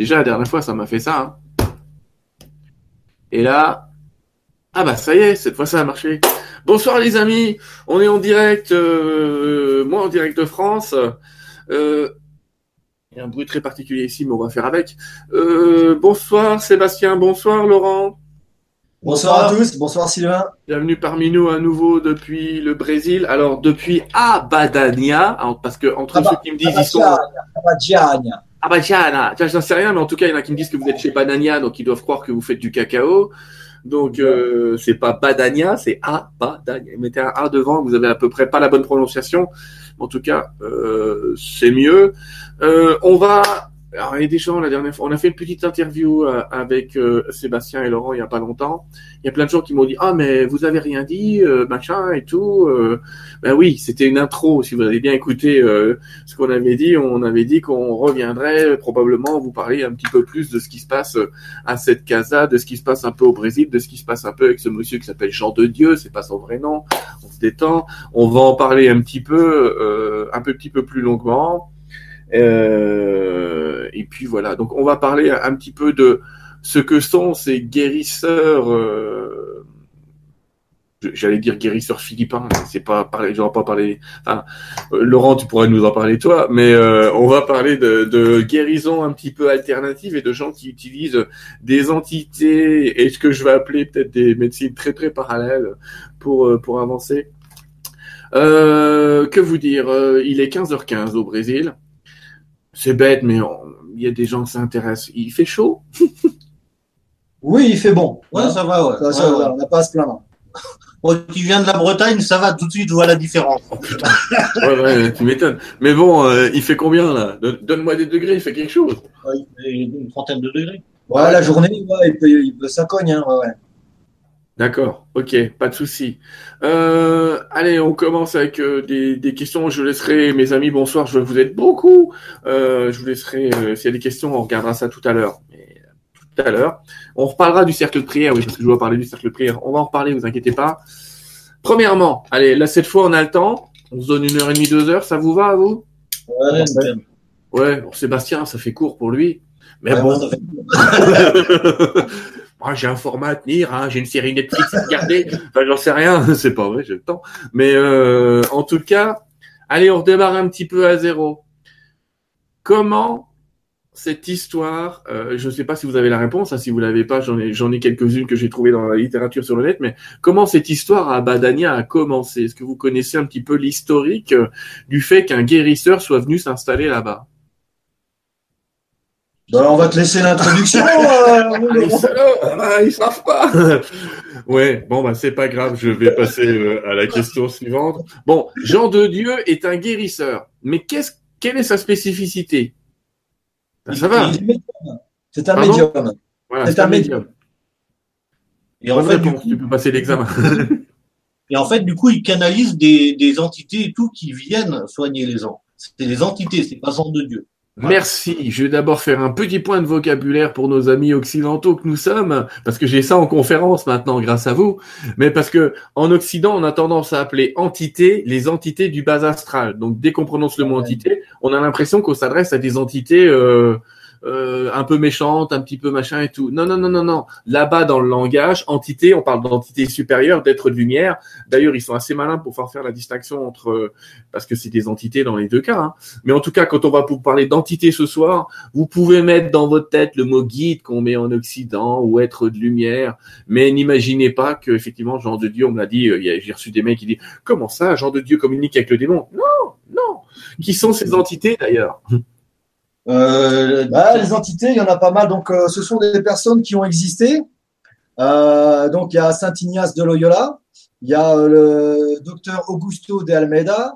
Déjà, la dernière fois, ça m'a fait ça. hein. Et là, ah bah ça y est, cette fois ça a marché. Bonsoir les amis, on est en direct, euh, moi en direct de France. Euh, il y a un bruit très particulier ici, mais on va faire avec. Euh, bonsoir Sébastien, bonsoir Laurent. Bonsoir à tous, bonsoir Sylvain. Bienvenue parmi nous à nouveau depuis le Brésil. Alors depuis Abadania, hein, parce que entre ceux qui me disent ils sont Abadjania. Abadania, tiens, j'en sais rien, mais en tout cas il y en a qui me disent que vous êtes chez Banania, donc ils doivent croire que vous faites du cacao. Donc euh, c'est pas Badania, c'est Abadania. Mettez un A devant, vous avez à peu près pas la bonne prononciation. En tout cas, euh, c'est mieux. Euh, on va. Alors, il y a des gens la dernière fois. On a fait une petite interview euh, avec euh, Sébastien et Laurent il y a pas longtemps. Il y a plein de gens qui m'ont dit ah mais vous avez rien dit euh, machin et tout. Euh, ben oui, c'était une intro. Si vous avez bien écouté euh, ce qu'on avait dit, on avait dit qu'on reviendrait probablement vous parler un petit peu plus de ce qui se passe euh, à cette casa, de ce qui se passe un peu au Brésil, de ce qui se passe un peu avec ce monsieur qui s'appelle Jean de Dieu. C'est pas son vrai nom. On se détend. On va en parler un petit peu, un peu, petit peu plus longuement. Euh, et puis voilà. Donc on va parler un petit peu de ce que sont ces guérisseurs. euh, J'allais dire guérisseurs philippins, c'est pas parler, j'aurais pas parlé. Enfin, euh, Laurent, tu pourrais nous en parler toi, mais euh, on va parler de, de guérison un petit peu alternative et de gens qui utilisent des entités et ce que je vais appeler peut-être des médecines très très parallèles pour euh, pour avancer. Que vous dire Il est 15h15 au Brésil. C'est bête, mais on- il y a des gens qui s'intéressent. Il fait chaud? Oui, il fait bon. Ouais, ça va, ouais. Ça, ça Ouais, va, ouais. on n'a pas à se plaindre. Bon, tu viens de la Bretagne, ça va, tout de suite, je vois la différence. Oh putain, ouais, ouais, tu m'étonnes. Mais bon, euh, il fait combien là? Donne- Donne-moi des degrés, il fait quelque chose. Ouais, il fait une trentaine de degrés. Ouais, la journée, ouais, il peut, il peut- ça cogne. Hein, ouais, ouais. D'accord, ok, pas de souci. Euh, allez, on commence avec euh, des, des questions. Je laisserai mes amis, bonsoir, je vous êtes beaucoup. Euh, je vous laisserai, euh, s'il y a des questions, on regardera ça tout à l'heure. Mais, Tout à l'heure. On reparlera du cercle de prière, oui, parce que je dois parler du cercle de prière. On va en reparler, vous inquiétez pas. Premièrement, allez, là, cette fois, on a le temps. On se donne une heure et demie, deux heures. Ça vous va, à vous? Ouais, Ouais. pour Sébastien, ça fait court pour lui. Mais Ouais, bon. moi, Moi, j'ai un format à tenir, hein, j'ai une série Netflix à regarder. Enfin, j'en sais rien, c'est pas vrai, j'ai le temps. Mais euh, en tout cas, allez, on redémarre un petit peu à zéro. Comment cette histoire, euh, je ne sais pas si vous avez la réponse, hein, si vous l'avez pas, j'en ai, ai quelques-unes que j'ai trouvées dans la littérature sur le net, mais comment cette histoire à Badania a commencé? Est-ce que vous connaissez un petit peu l'historique euh, du fait qu'un guérisseur soit venu s'installer là-bas? Bon, on va te laisser l'introduction. euh, bah, ils savent pas. ouais, bon bah c'est pas grave, je vais passer euh, à la question suivante. Bon, Jean de Dieu est un guérisseur, mais qu'est-ce quelle est sa spécificité? Ben, Ça va. C'est un Pardon? médium. Voilà, c'est un un médium. Et en, fait, du réponse, coup, tu peux passer l'examen. et en fait, du coup, il canalise des, des entités et tout qui viennent soigner les gens. C'est des entités, c'est pas sang de Dieu. Merci. Je vais d'abord faire un petit point de vocabulaire pour nos amis occidentaux que nous sommes, parce que j'ai ça en conférence maintenant grâce à vous. Mais parce que en Occident, on a tendance à appeler entités les entités du bas astral. Donc dès qu'on prononce le mot entité, on a l'impression qu'on s'adresse à des entités euh, euh, un peu méchantes, un petit peu machin et tout. Non, non, non, non, non. Là-bas dans le langage, entité, on parle d'entité supérieure, d'être de lumière. D'ailleurs, ils sont assez malins pour faire faire la distinction entre, euh, parce que c'est des entités dans les deux cas. Hein. Mais en tout cas, quand on va vous parler d'entité ce soir, vous pouvez mettre dans votre tête le mot guide qu'on met en Occident ou être de lumière, mais n'imaginez pas que effectivement Jean de Dieu, on me l'a dit, euh, j'ai reçu des mecs qui disent comment ça, Jean de Dieu communique avec le démon? Non, non. Qui sont ces entités d'ailleurs? Euh, Bah, les entités, il y en a pas mal. Donc, euh, ce sont des personnes qui ont existé. Euh, donc, il y a Saint Ignace de Loyola, il y a euh, le docteur Augusto de Almeida,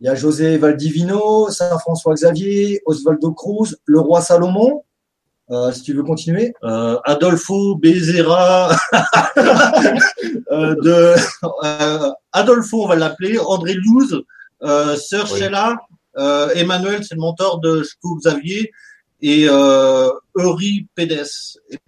il y a José Valdivino, Saint François Xavier, Osvaldo Cruz, le roi Salomon. Euh, si tu veux continuer. euh, Adolfo Bezerra, de euh, Adolfo, on va l'appeler, André Luz, euh, Sœur Oui. Sheila, Emmanuel, c'est le mentor de Chico Xavier, et euh, Euripedes.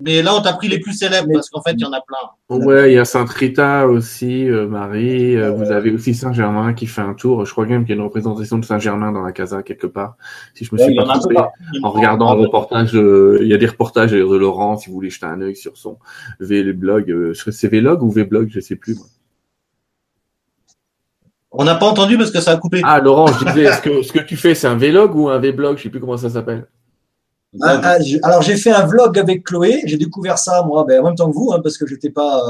Mais là, on t'a pris les plus célèbres parce qu'en fait, il y en a plein. Ouais, il y a Sainte Rita aussi, euh, Marie. euh, vous avez aussi Saint-Germain qui fait un tour. Je crois même qu'il y a une représentation de Saint-Germain dans la casa quelque part, si je me Ouais, suis pas trompé. En regardant un reportage, euh, il y a des reportages de Laurent, si vous voulez jeter un œil sur son vlog. Euh, c'est Vlog ou Vblog, je sais plus. moi. On n'a pas entendu parce que ça a coupé. Ah, Laurent, je disais, est-ce que ce que tu fais, c'est un Vlog ou un Vblog? Je sais plus comment ça s'appelle. Ah, ah, je- alors j'ai fait un vlog avec Chloé. J'ai découvert ça moi, ben, en même temps que vous, hein, parce que j'étais pas,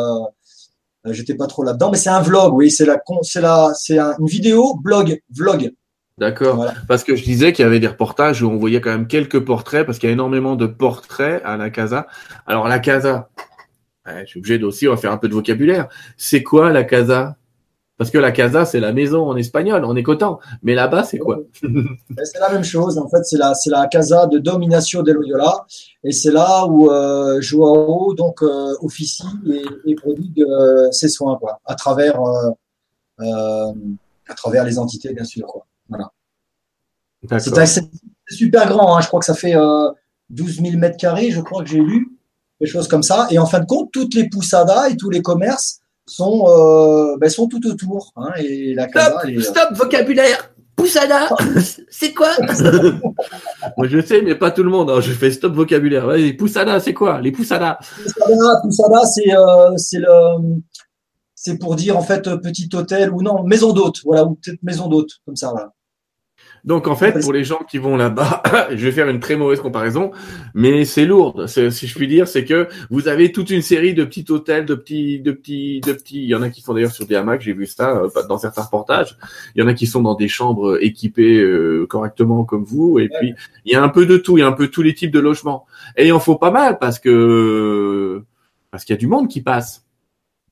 euh, j'étais pas trop là-dedans. Mais c'est un vlog, oui. C'est la, con- c'est la, c'est un- une vidéo blog, vlog. D'accord. Voilà. Parce que je disais qu'il y avait des reportages où on voyait quand même quelques portraits, parce qu'il y a énormément de portraits à la casa. Alors la casa, je suis obligé aussi, on va faire un peu de vocabulaire. C'est quoi la casa? Parce que la casa, c'est la maison en espagnol, on est content. Mais là-bas, c'est quoi? C'est la même chose. En fait, c'est la, c'est la casa de Dominacio de Loyola, et c'est là où euh, Joao donc euh, officie et, et prodigue euh, ses soins, quoi, à travers, à travers les entités, bien sûr, quoi. C'est super grand, hein. je crois que ça fait euh, 12 000 mètres carrés, je crois que j'ai lu, des choses comme ça. Et en fin de compte, toutes les poussadas et tous les commerces sont, euh, ben, sont tout autour. Hein, et la casa, elle est, euh, stop, vocabulaire Poussada C'est quoi Moi je sais, mais pas tout le monde. hein. Je fais stop vocabulaire. Vas-y, poussada, c'est quoi Les poussadas Poussada, poussada, c'est euh, c'est le c'est pour dire en fait petit hôtel ou non maison d'hôte, voilà ou peut-être maison d'hôte comme ça voilà. Donc en fait, pour les gens qui vont là-bas, je vais faire une très mauvaise comparaison, mais c'est lourd. Si je puis dire, c'est que vous avez toute une série de petits hôtels, de petits, de petits, de petits. Il y en a qui sont d'ailleurs sur des hamacs. J'ai vu ça euh, dans certains reportages. Il y en a qui sont dans des chambres équipées euh, correctement comme vous. Et puis il y a un peu de tout. Il y a un peu tous les types de logements. Et il en faut pas mal parce que parce qu'il y a du monde qui passe.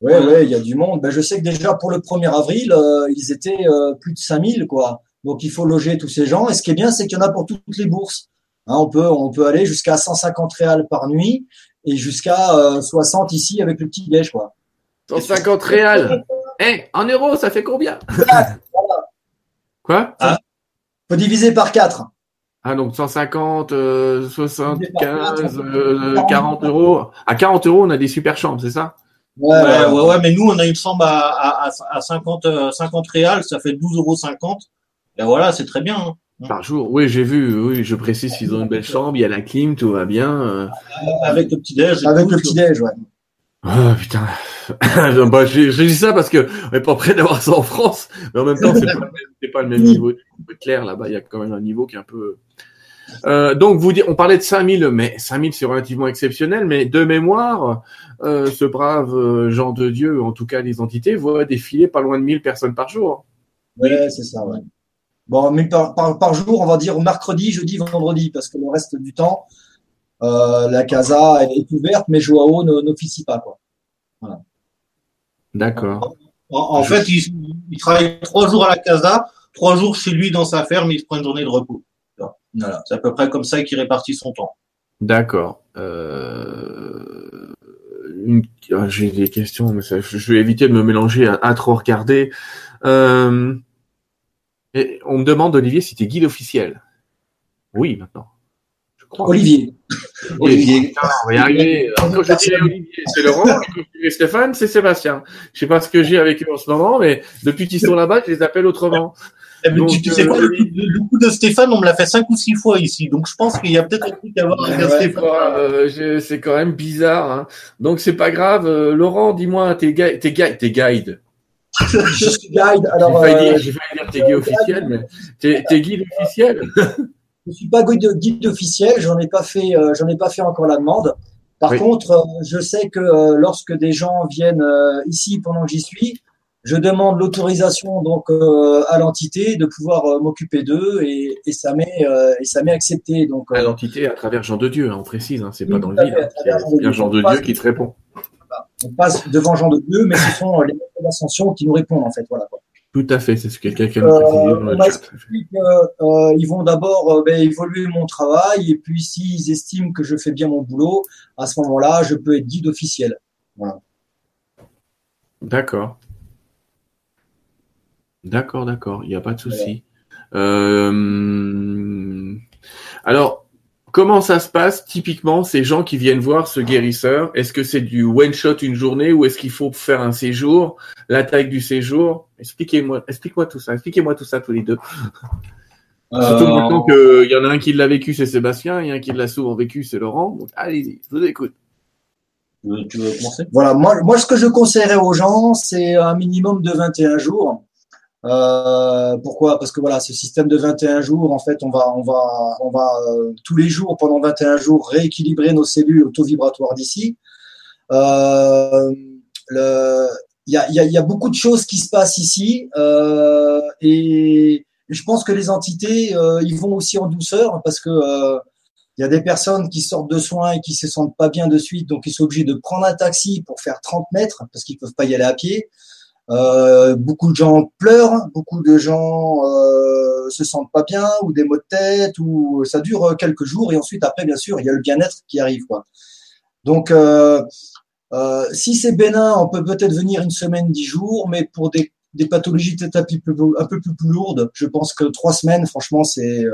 Ouais ouais, il y a du monde. Ben, je sais que déjà pour le 1er avril, euh, ils étaient euh, plus de 5000 quoi. Donc il faut loger tous ces gens. Et ce qui est bien, c'est qu'il y en a pour toutes les bourses. Hein, on peut on peut aller jusqu'à 150 réals par nuit et jusqu'à euh, 60 ici avec le petit déj quoi. 150 réals. Eh, en euros, ça fait combien? Quoi? Faut diviser par 4. Ah donc 150, euh, 75, euh, 40 euros. À 40 euros, on a des super chambres, c'est ça? Ouais, Ouais, ouais, ouais, ouais, mais nous, on a une chambre à, à, à, à 50, euh, 50 réals, ça fait 12,50 euros. Et voilà, c'est très bien. hein. Par jour. Oui, j'ai vu. Oui, je précise qu'ils ont une belle chambre. Il y a la clim, tout va bien. euh. Avec le petit déj. et Avec tout, le petit déj, ouais. Ah putain. bah, je, je dis ça parce que on n'est pas prêt d'avoir ça en France, mais en même temps, c'est pas, le même- c'est pas le même niveau. C'est clair là-bas, il y a quand même un niveau qui est un peu. Euh, donc vous dites, on parlait de 5000, mais 5000 c'est relativement exceptionnel, mais de mémoire, euh, ce brave Jean de Dieu, en tout cas les entités, voit défiler pas loin de 1000 personnes par jour. Ouais, c'est ça, ouais. Bon, mais par, par, par jour, on va dire mercredi, jeudi, vendredi, parce que le reste du temps, euh, la casa est ouverte, mais Joao n'officie pas, quoi. D'accord. En, en fait, il, il travaille trois jours à la casa, trois jours chez lui dans sa ferme, il se prend une journée de repos. Voilà. C'est à peu près comme ça qu'il répartit son temps. D'accord. Euh... une- ah, J'ai des questions, mais ça- je vais éviter de me mélanger à, à trop regarder. Euh... et on me demande, Olivier, si tu es guide officiel. Oui, maintenant. Je crois. Olivier. Olivier. On va y arriver. Alors, quand je dis Olivier, c'est Laurent, et quand je dis Stéphane, c'est Sébastien. Je sais pas ce que j'ai avec eux en ce moment, mais depuis qu'ils sont là-bas, je les appelle autrement. Eh ben, Donc, tu, tu sais euh, quoi, le, coup- le- le coup de Stéphane, on me l'a fait cinq ou six fois ici. Donc je pense qu'il y a peut-être un truc à voir avec un Ouais, Stéphane. Euh, c'est quand même bizarre. Hein. Donc c'est pas grave. Euh, Laurent, dis-moi, t'es gui- t'es gui- t'es guide. Je suis guide, J'ai alors, failli euh, dire, j'ai failli dire t'es guide officiel, mais t'es t'es guide officiel. je suis pas guide, guide officiel, j'en ai pas fait, euh, j'en ai pas fait encore la demande. Par Oui. contre, euh, je sais que euh, lorsque des gens viennent euh, ici pendant que j'y suis, je demande l'autorisation donc euh, à l'entité de pouvoir euh, m'occuper d'eux et, et ça m'est euh, et ça m'est accepté. Donc À l'entité à travers Jean de Dieu, hein, on précise. Hein, c'est Oui, pas dans le vide. hein, C'est bien Jean de Dieu qui te répond. On passe devant Jean de Dieu, mais ce sont euh, les maîtres d'ascension qui nous répondent en fait. Voilà. Tout à fait. C'est ce que quelqu'un nous Euh, que, euh, ils vont d'abord euh, ben, évoluer mon travail et puis s'ils estiment que je fais bien mon boulot, à ce moment-là, je peux être guide officiel. D'accord. D'accord, d'accord. Il n'y a pas de souci. Alors, comment ça se passe typiquement ces gens qui viennent voir ce guérisseur? Est-ce que c'est du one shot une journée ou est-ce qu'il faut faire un séjour La taille du séjour? Expliquez-moi, explique-moi tout ça. Expliquez-moi tout ça tous les deux. Surtout Euh, maintenant qu'il y en a un qui l'a vécu, c'est Sébastien, il y en a un qui l'a souvent vécu, c'est Laurent. Donc allez-y, je vous écoute. tu veux- tu veux commencer? Voilà, moi, moi, ce que je conseillerais aux gens, c'est un minimum de 21 jours. Euh, pourquoi? Parce que voilà, ce système de 21 jours, en fait, on va, on va, on va euh, tous les jours, pendant 21 jours, rééquilibrer nos cellules auto-vibratoires d'ici. Euh, Il y a, y, a, y a beaucoup de choses qui se passent ici euh, et je pense que les entités, ils vont aussi en douceur parce que il y a des personnes qui sortent de soins et qui se sentent pas bien de suite, donc ils sont obligés de prendre un taxi pour faire 30 mètres parce qu'ils peuvent pas y aller à pied. Euh, beaucoup de gens pleurent, beaucoup de gens euh, se sentent pas bien ou des maux de tête ou ça dure quelques jours et ensuite après bien sûr il y a le bien-être qui arrive quoi. Donc euh, euh, si c'est bénin, on peut peut-être venir une semaine, dix jours, mais pour des, des pathologies peut-être un, peu- un peu plus, plus lourdes, je pense que trois semaines, franchement, c'est euh,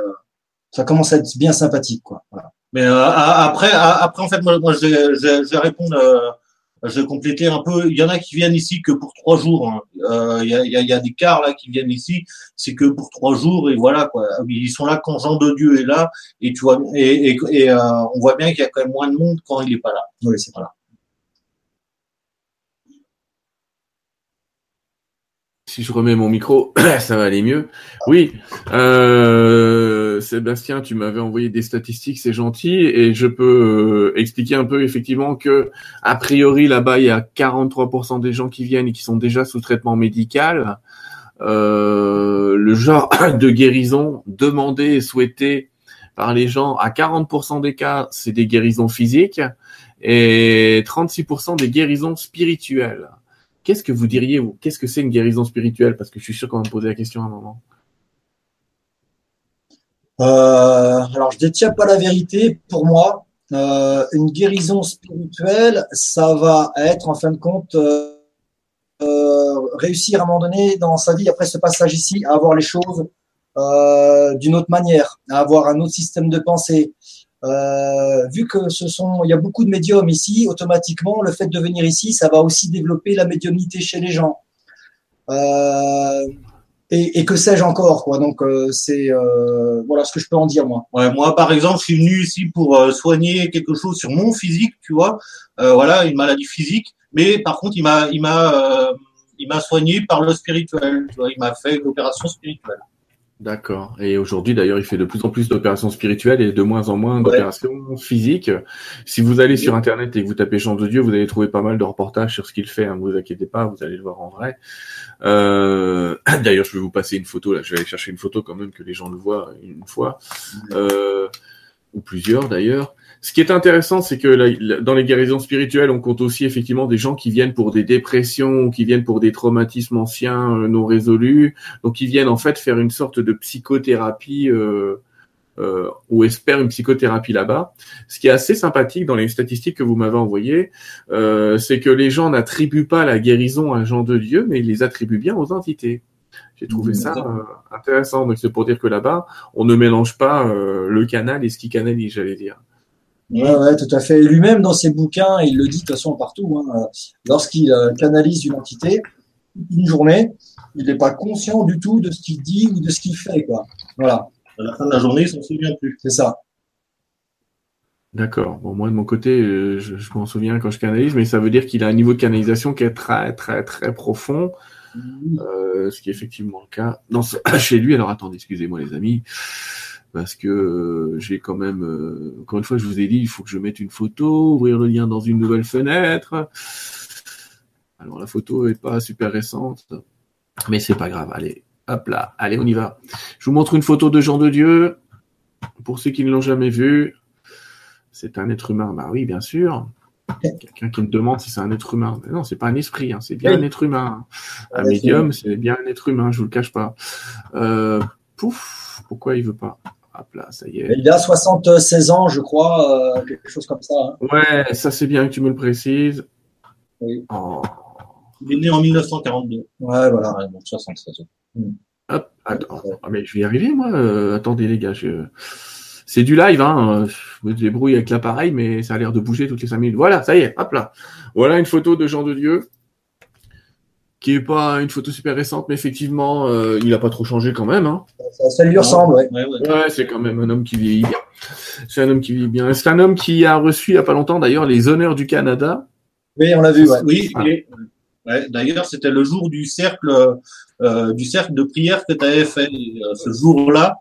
ça commence à être bien sympathique quoi. Mais euh, après, après en fait, moi, je, vais, je, vais- répondre, euh, je vais compléter un peu. Il y en a qui viennent ici que pour trois jours. hein. Euh, Il y, a, des quarts là qui viennent ici, c'est que pour trois jours et voilà quoi. Ils sont là quand Jean de Dieu est là et tu vois et, et, et, euh, on voit bien qu'il y a quand même moins de monde quand il est pas là. Oui, c'est Voilà. Si je remets mon micro, ça va aller mieux. Oui, euh, Sébastien, tu m'avais envoyé des statistiques, c'est gentil, et je peux euh, expliquer un peu effectivement que a priori là-bas il y a 43% des gens qui viennent et qui sont déjà sous traitement médical. Euh, le genre de guérison demandé et souhaité par les gens à 40% des cas, c'est des guérisons physiques et 36% des guérisons spirituelles. Qu'est-ce que vous diriez, vous? Qu'est-ce que c'est une guérison spirituelle? Parce que je suis sûr qu'on va me poser la question à un moment. Euh, alors, je détiens pas la vérité. Pour moi, euh, une guérison spirituelle, ça va être en fin de compte euh, euh, réussir à un moment donné dans sa vie, après ce passage ici, à avoir les choses euh, d'une autre manière, à avoir un autre système de pensée. Euh, vu que ce sont, il y a beaucoup de médiums ici, automatiquement, le fait de venir ici, ça va aussi développer la médiumnité chez les gens. Euh, et, que sais-je encore, quoi. Donc, euh, c'est voilà ce que je peux en dire, moi. Moi, par exemple, je suis venu ici pour soigner quelque chose sur mon physique, tu vois. Voilà, une maladie physique. Mais par contre, il m'a, il m'a, il m'a soigné par le spirituel. Il m'a fait une opération spirituelle. D'accord. Et aujourd'hui, d'ailleurs, il fait de plus en plus d'opérations spirituelles et de moins en moins d'opérations physiques. Si vous allez sur Internet et que vous tapez Jean de Dieu, vous allez trouver pas mal de reportages sur ce qu'il fait. Hein, ne vous inquiétez pas, vous allez le voir en vrai. Euh... D'ailleurs, je vais vous passer une photo. Là, je vais aller chercher une photo quand même que les gens le voient une fois, euh... ou plusieurs d'ailleurs. Ce qui est intéressant, c'est que dans les guérisons spirituelles, on compte aussi effectivement des gens qui viennent pour des dépressions qui viennent pour des traumatismes anciens euh, non résolus. Donc, ils viennent en fait faire une sorte de psychothérapie euh, euh, ou espèrent une psychothérapie là-bas. Ce qui est assez sympathique dans les statistiques que vous m'avez envoyées, euh, c'est que les gens n'attribuent pas la guérison à un genre de Dieu, mais ils les attribuent bien aux entités. J'ai trouvé ça intéressant. Donc, c'est pour dire que là-bas, on ne mélange pas euh, le canal et ce qui canalise, j'allais dire. Ouais, ouais, tout à fait. Et lui-même, dans ses bouquins, il le dit de toute façon partout, hein, lorsqu'il euh, canalise une entité, une journée, il n'est pas conscient du tout de ce qu'il dit ou de ce qu'il fait. Quoi. Voilà. À la fin de la journée, il s'en souvient plus. C'est ça. D'accord. Bon, moi, de mon côté, euh, je, je m'en souviens quand je canalise, mais ça veut dire qu'il a un niveau de canalisation qui est très, très, très profond. Euh, ce qui est effectivement le cas dans ce... chez lui. Alors attendez, excusez-moi les amis, parce que euh, j'ai quand même, euh, encore une fois, je vous ai dit, il faut que je mette une photo, ouvrir le lien dans une nouvelle fenêtre. Alors la photo est pas super récente, mais c'est pas grave. Allez, hop là, allez, on y va. Je vous montre une photo de Jean de Dieu. Pour ceux qui ne l'ont jamais vu, c'est un être humain. Bah oui, bien sûr. Quelqu'un qui me demande si c'est un être humain. Mais non, c'est pas un esprit, hein, c'est bien un être humain. Un Ouais, médium, c'est bien un être humain, je vous le cache pas. Euh, pouf, pourquoi il veut pas? Hop là, ça y est. Il a 76 ans, je crois, euh, quelque chose comme ça. hein. Ouais, ça c'est bien que tu me le précises. Oui. Oh, Il est né en 1942. Ouais, voilà. Ouais, donc 76 ans. hop, attends. Ah, mais je vais y arriver, moi. Euh, attendez, les gars. Je... C'est du live, hein. Je me débrouille avec l'appareil, mais ça a l'air de bouger toutes les cinq minutes. Voilà, ça y est, hop là. Voilà une photo de Jean de Dieu qui est pas une photo super récente, mais effectivement, euh, il a pas trop changé quand même. Hein. Ça, lui ressemble, ouais. Ouais, c'est quand même un homme qui vieillit bien. C'est un homme qui vit bien. C'est un homme qui a reçu il y a pas longtemps d'ailleurs les honneurs du Canada. Oui, on l'a vu. Oui, ouais, d'ailleurs, c'était le jour du cercle, euh, du cercle de prière que tu avais fait. Euh, ce jour-là,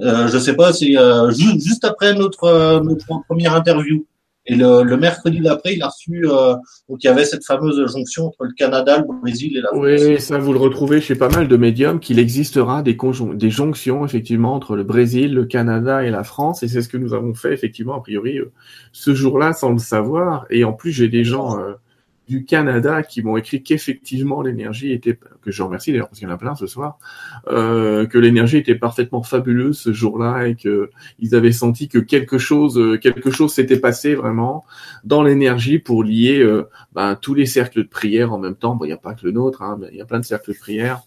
euh, je sais pas, c'est euh, juste, juste après notre, notre première interview. Et le, le mercredi d'après, il a reçu, euh, donc il y avait cette fameuse jonction entre le Canada, le Brésil et la France. Oui, ça vous le retrouvez chez pas mal de médiums, qu'il existera des, des jonctions effectivement entre le Brésil, le Canada et la France. Et c'est ce que nous avons fait effectivement, a priori, euh, ce jour-là sans le savoir. Et en plus, j'ai des gens... Euh, du Canada qui m'ont écrit qu'effectivement l'énergie était, que je remercie d'ailleurs parce qu'il y en a plein ce soir, euh, que l'énergie était parfaitement fabuleuse ce jour-là et que ils avaient senti que quelque chose, euh, quelque chose s'était passé vraiment dans l'énergie pour lier euh, ben, tous les cercles de prière en même temps. Bon, il n'y a pas que le nôtre, hein, il y a plein de cercles de prière.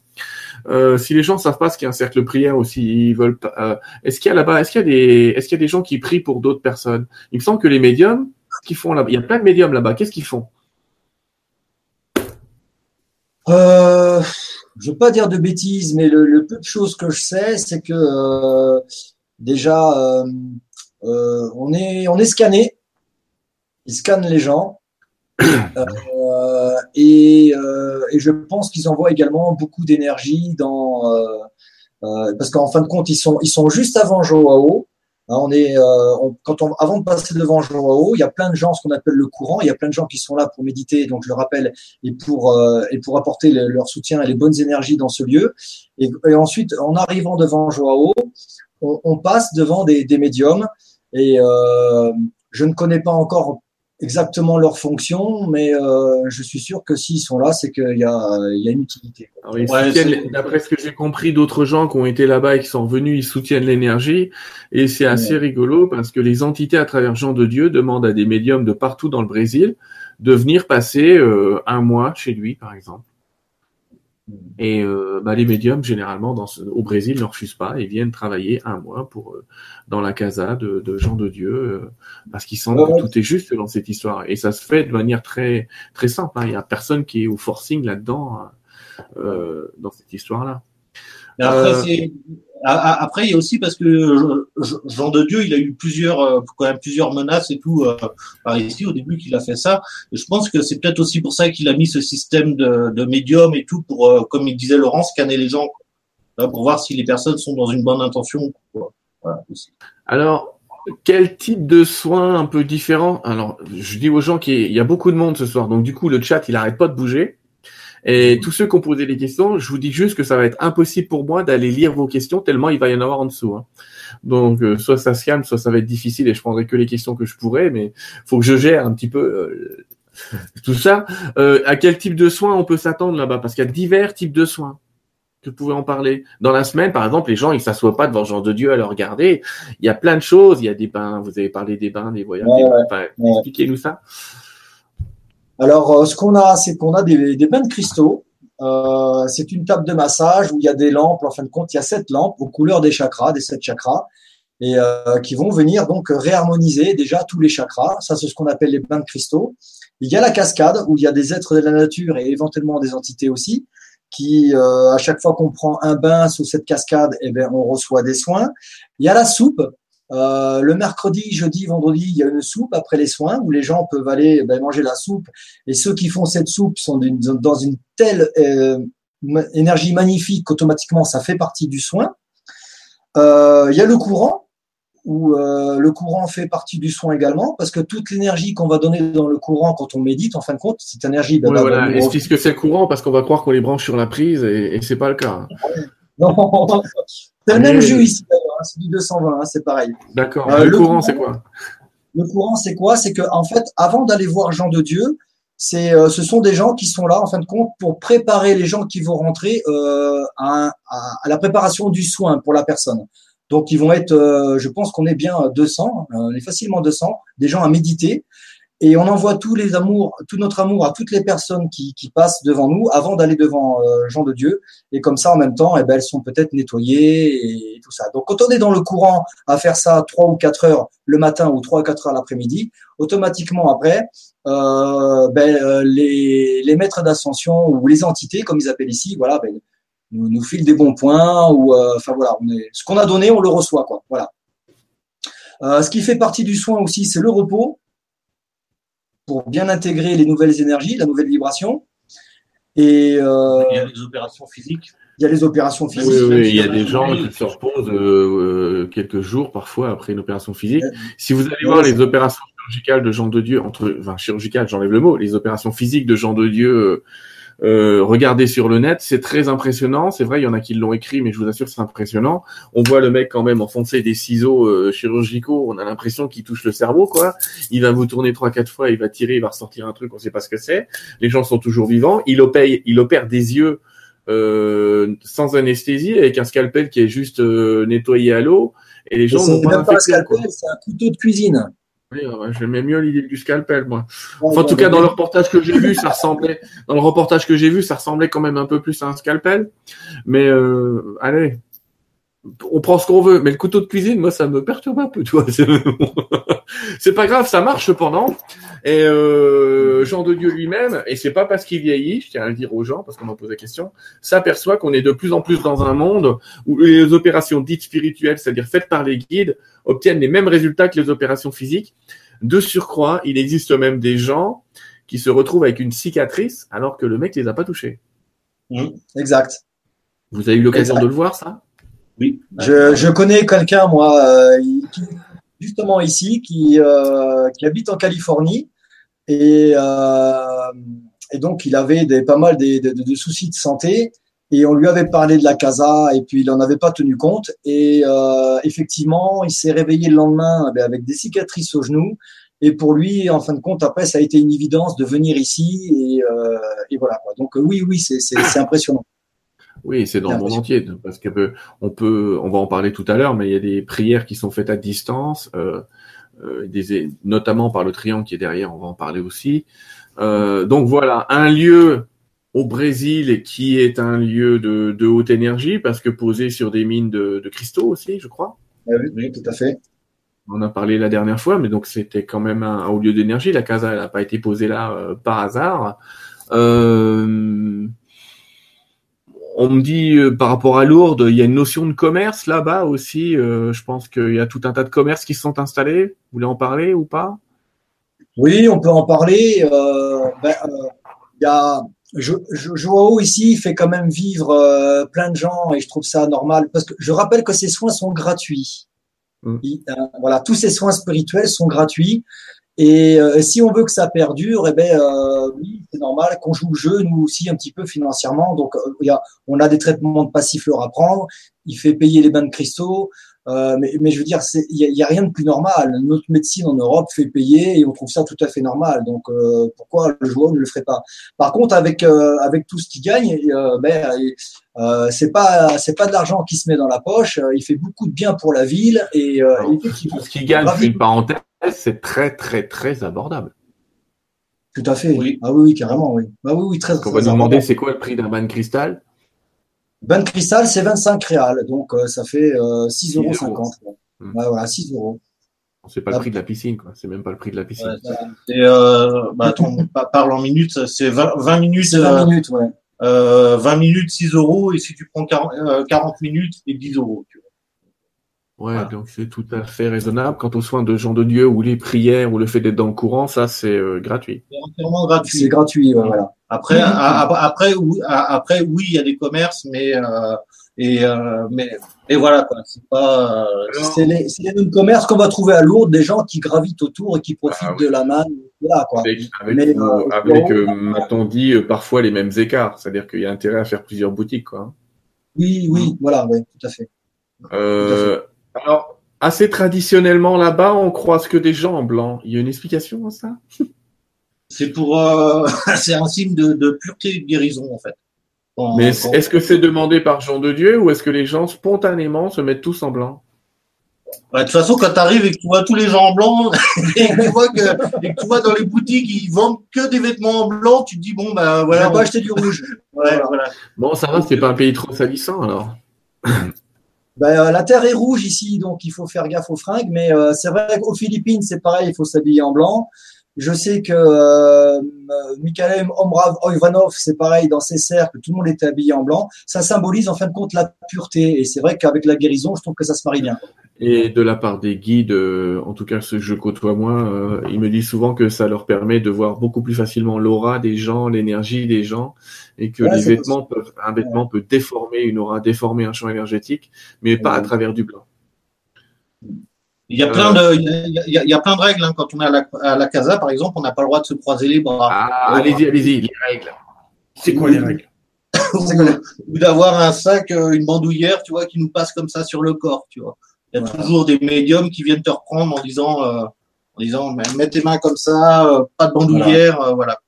Euh, si les gens savent pas ce qu'est un cercle de prière aussi, ils veulent pas. Euh, est-ce qu'il y a là-bas, est-ce qu'il y a des, est-ce qu'il y a des gens qui prient pour d'autres personnes? Il me semble que les médiums, ce qu'ils font là, il y a plein de médiums là-bas. Qu'est-ce qu'ils font? Euh, je veux pas dire de bêtises, mais le, peu de choses que je sais, c'est que euh, déjà euh, euh, on est on est scanné, ils scannent les gens. Et, et je pense qu'ils envoient également beaucoup d'énergie dans parce qu'en fin de compte ils sont ils sont juste avant Joao on est, euh, quand on, avant de passer devant Joao, il y a plein de gens, ce qu'on appelle le courant. Il y a plein de gens qui sont là pour méditer, donc je le rappelle, et pour euh, et pour apporter leur soutien et les bonnes énergies dans ce lieu. Et, ensuite, en arrivant devant Joao, on, on passe devant des, des médiums. Et euh, je ne connais pas encore exactement leur fonction, mais euh, je suis sûr que s'ils sont là, c'est qu'il y a, il y a une utilité. D'après ce que j'ai compris, d'autres gens qui ont été là-bas et qui sont revenus, ils soutiennent l'énergie. Et c'est assez rigolo parce que les entités à travers Jean de Dieu demandent à des médiums de partout dans le Brésil de venir passer euh, un mois chez lui, par exemple. Et euh, bah, les médiums, généralement, dans au Brésil, ne refusent pas et viennent travailler un mois pour euh, dans la casa de, de gens de Dieu, euh, parce qu'ils sentent que tout est juste dans cette histoire. Et ça se fait de manière très très simple. Hein. Il n'y a personne qui est au forcing là-dedans, hein, dans cette histoire-là. Après, après, il y a aussi parce que Jean de Dieu, il a eu plusieurs, euh, quand même plusieurs menaces et tout euh, par ici au début qu'il a fait ça. Et je pense que c'est peut-être aussi pour ça qu'il a mis ce système de, de médium et tout pour, euh, comme il disait Laurent, scanner les gens pour voir si les personnes sont dans une bonne intention. Voilà, Alors, quel type de soins un peu différents? Alors, je dis aux gens qu'il y a beaucoup de monde ce soir, donc du coup le chat il arrête pas de bouger. Et tous ceux qui ont posé des questions, je vous dis juste que ça va être impossible pour moi d'aller lire vos questions tellement il va y en avoir en dessous. Hein. Donc euh, soit ça se calme, soit ça va être difficile et je prendrai que les questions que je pourrais, mais faut que je gère un petit peu euh, tout ça. Euh, à quel type de soins on peut s'attendre là-bas? Parce qu'il y a divers types de soins. Que vous pouvez en parler. Dans la semaine, par exemple, les gens, ils s'assoient pas devant genre de Dieu à le regarder. Il y a plein de choses. Il y a des bains. Vous avez parlé des bains, des voyages. Expliquez-nous ça. Alors, euh, ce qu'on a, c'est qu'on a des, des bains de cristaux. Euh, c'est une table de massage où il y a des lampes. En fin de compte, il y a sept lampes aux couleurs des chakras, des sept chakras, et euh, qui vont venir donc réharmoniser déjà tous les chakras. Ça, c'est ce qu'on appelle les bains de cristaux. Il y a la cascade où il y a des êtres de la nature et éventuellement des entités aussi qui, euh, à chaque fois qu'on prend un bain sous cette cascade, eh bien, on reçoit des soins. Il y a la soupe euh, le mercredi, jeudi, vendredi, il y a une soupe après les soins où les gens peuvent aller ben, manger la soupe. Et ceux qui font cette soupe sont dans une telle euh, énergie magnifique qu'automatiquement ça fait partie du soin. Euh, il y a le courant où le courant fait partie du soin également parce que toute l'énergie qu'on va donner dans le courant quand on médite, en fin de compte, cette énergie. Ben, voilà. Explique ce que c'est le courant parce qu'on va croire qu'on les branche sur la prise et, et c'est pas le cas. Non, c'est le même jeu ici Hein, c'est du 220, hein, c'est pareil. D'accord. Euh, le, courant, c'est quoi? Le courant, c'est quoi? C'est que en fait, avant d'aller voir Jean de Dieu, c'est, euh, ce sont des gens qui sont là, en fin de compte, pour préparer les gens qui vont rentrer euh, à, la préparation du soin pour la personne. Donc, ils vont être, je pense qu'on est bien 200, on est facilement 200, des gens à méditer. Et on envoie tous les amours, tout notre amour à toutes les personnes qui, qui passent devant nous avant d'aller devant euh, Jean de Dieu. Et comme ça, en même temps, eh ben, elles sont peut-être nettoyées et tout ça. Donc, quand on est dans le courant à faire ça trois ou quatre heures le matin ou trois ou quatre heures l'après-midi, automatiquement après, euh, ben, euh, les, les maîtres d'ascension ou les entités, comme ils appellent ici, voilà, ben, nous, nous filent des bons points ou, euh, enfin voilà, on est, ce qu'on a donné, on le reçoit, quoi. Voilà. Euh, ce qui fait partie du soin aussi, c'est le repos pour bien intégrer les nouvelles énergies, la nouvelle vibration. Et euh, Il y a les opérations physiques. il y a les opérations physiques. Oui, oui, il y a des gens qui se reposent euh, euh, quelques jours parfois après une opération physique. Si vous allez voir les opérations chirurgicales de Jean de Dieu, entre, enfin chirurgicales, j'enlève le mot, les opérations physiques de Jean de Dieu, euh, regardez sur le net, c'est très impressionnant. C'est vrai, il y en a qui l'ont écrit, mais je vous assure, c'est impressionnant. On voit le mec quand même enfoncer des ciseaux euh, chirurgicaux. On a l'impression qu'il touche le cerveau, quoi. Il va vous tourner trois, quatre fois, il va tirer, il va ressortir un truc, on sait pas ce que c'est. Les gens sont toujours vivants. Il opère, il opère des yeux euh, sans anesthésie avec un scalpel qui est juste euh, nettoyé à l'eau et les gens C'est n'ont pas un scalpel, c'est un couteau de cuisine. J'aimais mieux l'idée du scalpel, moi. Enfin, en tout cas, dans le reportage que j'ai vu, ça ressemblait. Dans le reportage que j'ai vu, ça ressemblait quand même un peu plus à un scalpel. Mais euh, allez, on prend ce qu'on veut. Mais le couteau de cuisine, moi, ça me perturbe un peu, tu vois. C'est pas grave, ça marche cependant. Et euh, Jean de Dieu lui-même, et c'est pas parce qu'il vieillit, je tiens à le dire aux gens parce qu'on m'a posé la question, s'aperçoit qu'on est de plus en plus dans un monde où les opérations dites spirituelles, c'est-à-dire faites par les guides, obtiennent les mêmes résultats que les opérations physiques. De surcroît, il existe même des gens qui se retrouvent avec une cicatrice alors que le mec les a pas touchés. Exact. Vous avez eu l'occasion de le voir, ça? Oui. Je, je connais quelqu'un, moi, euh, qui- justement ici, qui, euh, qui habite en Californie. Et, euh, et donc, il avait des, pas mal des- de, de- soucis de santé. Et on lui avait parlé de la casa, et puis il n'en avait pas tenu compte. Et euh, effectivement, il s'est réveillé le lendemain eh avec des cicatrices au genou. Et pour lui, en fin de compte, après, ça a été une évidence de venir ici. Et, euh, et voilà. quoi. Donc, euh, oui, oui, c'est impressionnant. Oui, c'est dans le monde entier, parce que euh, on peut, on va en parler tout à l'heure, mais il y a des prières qui sont faites à distance, euh, euh, des, notamment par le triangle qui est derrière, on va en parler aussi. Euh, donc voilà, un lieu au Brésil qui est un lieu de, de haute énergie, parce que posé sur des mines de, de cristaux aussi, je crois. Oui, oui, tout à fait. On en a parlé la dernière fois, mais donc c'était quand même un, un haut lieu d'énergie. La casa, elle n'a pas été posée là euh, par hasard. Euh, on me dit euh, par rapport à Lourdes, il y a une notion de commerce là-bas aussi. Euh, je pense qu'il y a tout un tas de commerces qui se sont installés. Vous voulez en parler ou pas? Oui, on peut en parler. Euh, ben, euh, il y a Jo- Jo- Joao ici fait quand même vivre plein de gens et je trouve ça normal parce que je rappelle que ces soins sont gratuits. Mm. Il- voilà, tous ces soins spirituels sont gratuits et euh, si on veut que ça perdure, eh ben euh, oui, c'est normal qu'on joue le jeu nous aussi un petit peu financièrement. Donc euh, il y a, on a des traitements de passifleurs à prendre. Il fait payer les bains de cristaux. Euh, mais, mais je veux dire, c'est- il y a, a rien de plus normal. Notre médecine en Europe fait payer et on trouve ça tout à fait normal. Donc euh, pourquoi le joueur ne le ferait pas? Par contre, avec euh, avec tout ce qu'il gagne, euh, ben euh, c'est pas c'est pas de l'argent qui se met dans la poche. Il fait beaucoup de bien pour la ville et, euh, et effectivement, Ce qui gagne, fais une parenthèse, c'est très très très abordable. tout à fait. Oui. Ah oui, oui, carrément, oui. Ah oui, oui, très. On très va nous demander c'est quoi le prix d'un bain de cristal? Bain de cristal, c'est 25 réals, donc euh, ça fait euh, 6,50 6 euros. Mm. Ouais, voilà, 6 euros. C'est pas le prix de la piscine, quoi. C'est même pas le prix de la piscine. Ouais, et, euh, bah, attends, pa- parle en minutes, c'est 20, 20 minutes, C'est 20 euh, minutes, ouais. euh, 20 minutes, 6 euros, et si tu prends 40, euh, 40 minutes, c'est 10 euros. tu vois. Ouais, Voilà. donc c'est tout à fait raisonnable. Quant aux soins de gens de Dieu ou les prières ou le fait d'être dans le courant, ça c'est euh, gratuit. C'est entièrement C'est gratuit. gratuit, ouais, voilà. Après, après, après, oui, il y a des commerces, mais, euh, et, euh, mais, et voilà, quoi. C'est pas, euh, C'est les, c'est les mêmes commerces qu'on va trouver à Lourdes, des gens qui gravitent autour et qui profitent Ah oui. de la manne. Voilà, quoi. Avec, avec, Mais, euh, euh, avec, bon. euh, m'a-t-on dit, euh, parfois les mêmes écarts. C'est-à-dire qu'il y a intérêt à faire plusieurs boutiques, quoi. Oui, oui, voilà, ouais, tout à fait. Euh, alors, assez traditionnellement là-bas, on croise que des gens en blanc. Il y a une explication à ça? C'est pour, euh, c'est un signe de, de pureté et de guérison, en fait. Mais est-ce que c'est demandé par Jean de Dieu ou est-ce que les gens spontanément se mettent tous en blanc? De toute façon, quand tu arrives et que tu vois tous les gens en blanc et que tu vois que, et que tu vois dans les boutiques ils vendent que des vêtements en blanc, tu te dis bon bah voilà. On va pas acheter du rouge. Ouais, Voilà. voilà. Bon, ça va, c'est pas un pays trop salissant alors. Ben, euh, la terre est rouge ici, donc il faut faire gaffe aux fringues. Mais euh, c'est vrai qu'aux Philippines, c'est pareil, il faut s'habiller en blanc. Je sais que euh, Mikhail Omrav Ivanov, c'est pareil dans ses cercles, tout le monde était habillé en blanc. Ça symbolise en fin de compte la pureté. Et c'est vrai qu'avec la guérison, je trouve que ça se marie bien. Et de la part des guides, euh, en tout cas ceux que je côtoie moi, euh, ils me disent souvent que ça leur permet de voir beaucoup plus facilement l'aura des gens, l'énergie des gens, et que Ouais, les vêtements peuvent, un vêtement peut déformer une aura, déformer un champ énergétique, mais pas à travers du blanc. Il y a plein de, il y a, il y plein de règles. hein. Quand on est à la, à la casa, par exemple, on n'a pas le droit de se croiser les bras. Ah, allez-y, allez-y, les règles. C'est quoi les règles? Ou d'avoir un sac, euh, une bandoulière, tu vois, qui nous passe comme ça sur le corps, tu vois. Il y a Voilà. toujours des médiums qui viennent te reprendre en disant, euh, en disant, Mais mets tes mains comme ça, euh, pas de bandoulière, euh, voilà.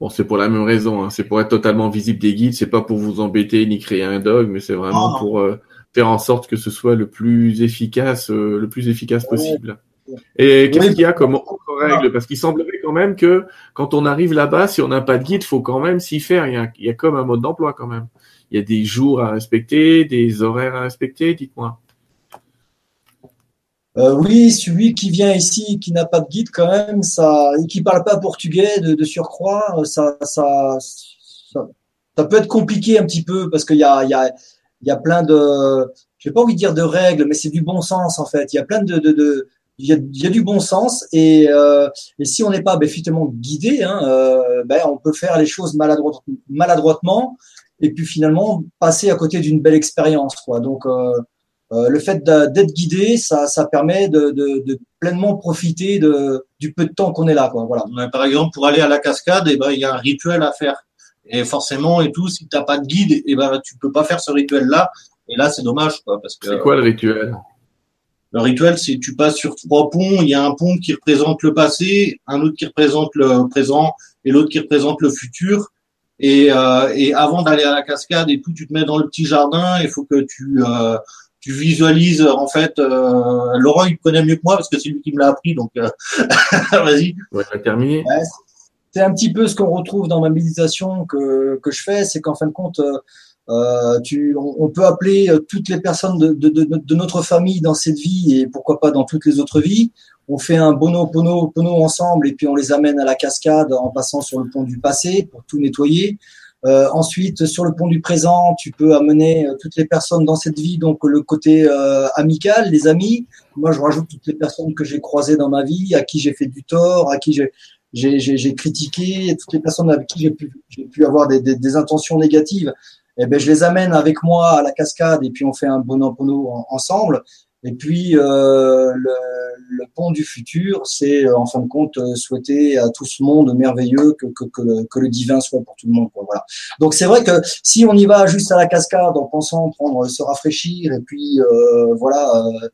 Bon, c'est pour la même raison, hein. c'est pour être totalement visible des guides, c'est pas pour vous embêter ni créer un dogme, mais c'est vraiment Non, non. pour euh, faire en sorte que ce soit le plus efficace, euh, le plus efficace possible. Et qu'est-ce qu'il y a comme autre règle? Parce qu'il semblerait quand même que quand on arrive là-bas, si on n'a pas de guide, faut quand même s'y faire. Il y, a, il y a comme un mode d'emploi quand même. Il y a des jours à respecter, des horaires à respecter. Dites-moi. Euh, oui, celui qui vient ici, qui n'a pas de guide quand même, ça, et qui parle pas portugais de, de surcroît, ça, ça, ça, ça peut être compliqué un petit peu parce qu'il y a, il y a, il y a plein de, j'ai pas envie de dire de règles, mais c'est du bon sens en fait. Il y a plein de, de, de il y a, du bon sens et, euh, et si on n'est pas ben, guidé, hein, euh, ben, on peut faire les choses maladroit, maladroitement et puis finalement passer à côté d'une belle expérience, quoi. Donc euh, euh, le fait d'être guidé, ça, ça permet de, de, de pleinement profiter de, du peu de temps qu'on est là. Quoi. Voilà. Ouais, Par exemple, pour aller à la cascade, eh ben, il y a un rituel à faire. Et forcément, et tout, si t'as pas de guide, eh ben, tu peux pas faire ce rituel-là. Et là, c'est dommage, quoi, parce que C'est quoi le rituel? Le rituel, c'est tu passes sur trois ponts. Il y a un pont qui représente le passé, un autre qui représente le présent et l'autre qui représente le futur. Et, euh, et avant d'aller à la cascade et tout, tu te mets dans le petit jardin. Il faut que tu euh, tu visualises en fait. Euh, Laurent, il connaît mieux que moi parce que c'est lui qui me l'a appris. Donc, euh, vas-y. Ouais, on va terminer. Ouais, c'est un petit peu ce qu'on retrouve dans ma méditation que, que je fais, c'est qu'en fin de compte, euh, euh, tu, on, peut appeler euh, toutes les personnes de, de, de, de notre famille dans cette vie et pourquoi pas dans toutes les autres vies. On fait un bono pono pono ensemble et puis on les amène à la cascade en passant sur le pont du passé pour tout nettoyer. Euh, ensuite, sur le pont du présent, tu peux amener euh, toutes les personnes dans cette vie, donc le côté euh, amical, les amis. Moi, je rajoute toutes les personnes que j'ai croisées dans ma vie, à qui j'ai fait du tort, à qui j'ai j'ai critiqué, toutes les personnes avec qui j'ai pu pu avoir des, des, des intentions négatives. Eh ben, je les amène avec moi à la cascade et puis on fait un bon pono en- ensemble. Et puis euh, le, le pont du futur, c'est euh, en fin de compte euh, souhaiter à tout ce monde merveilleux que, que, que, le, que le divin soit pour tout le monde. Quoi, voilà. Donc c'est vrai que si on y va juste à la cascade en pensant prendre se rafraîchir et puis euh, voilà, euh,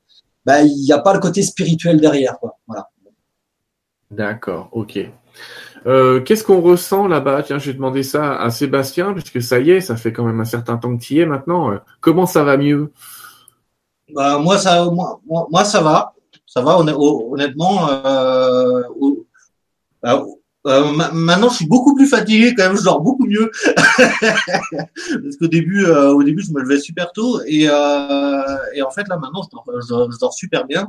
ben, il n'y a pas le côté spirituel derrière. Quoi, voilà. D'accord, ok. Euh, Qu'est-ce qu'on ressent là-bas? Tiens, je vais demander ça à Sébastien, puisque ça y est, ça fait quand même un certain temps que tu y es maintenant. Euh, Comment ça va mieux? Bah, moi, ça, moi, moi, ça va. Ça va, honn- honnêtement. Euh, euh, euh, ma- maintenant, je suis beaucoup plus fatigué quand même. Je dors beaucoup mieux parce qu'au début, euh, au début, je me levais super tôt et, euh, et en fait là, maintenant, je dors, je dors- je dors super bien.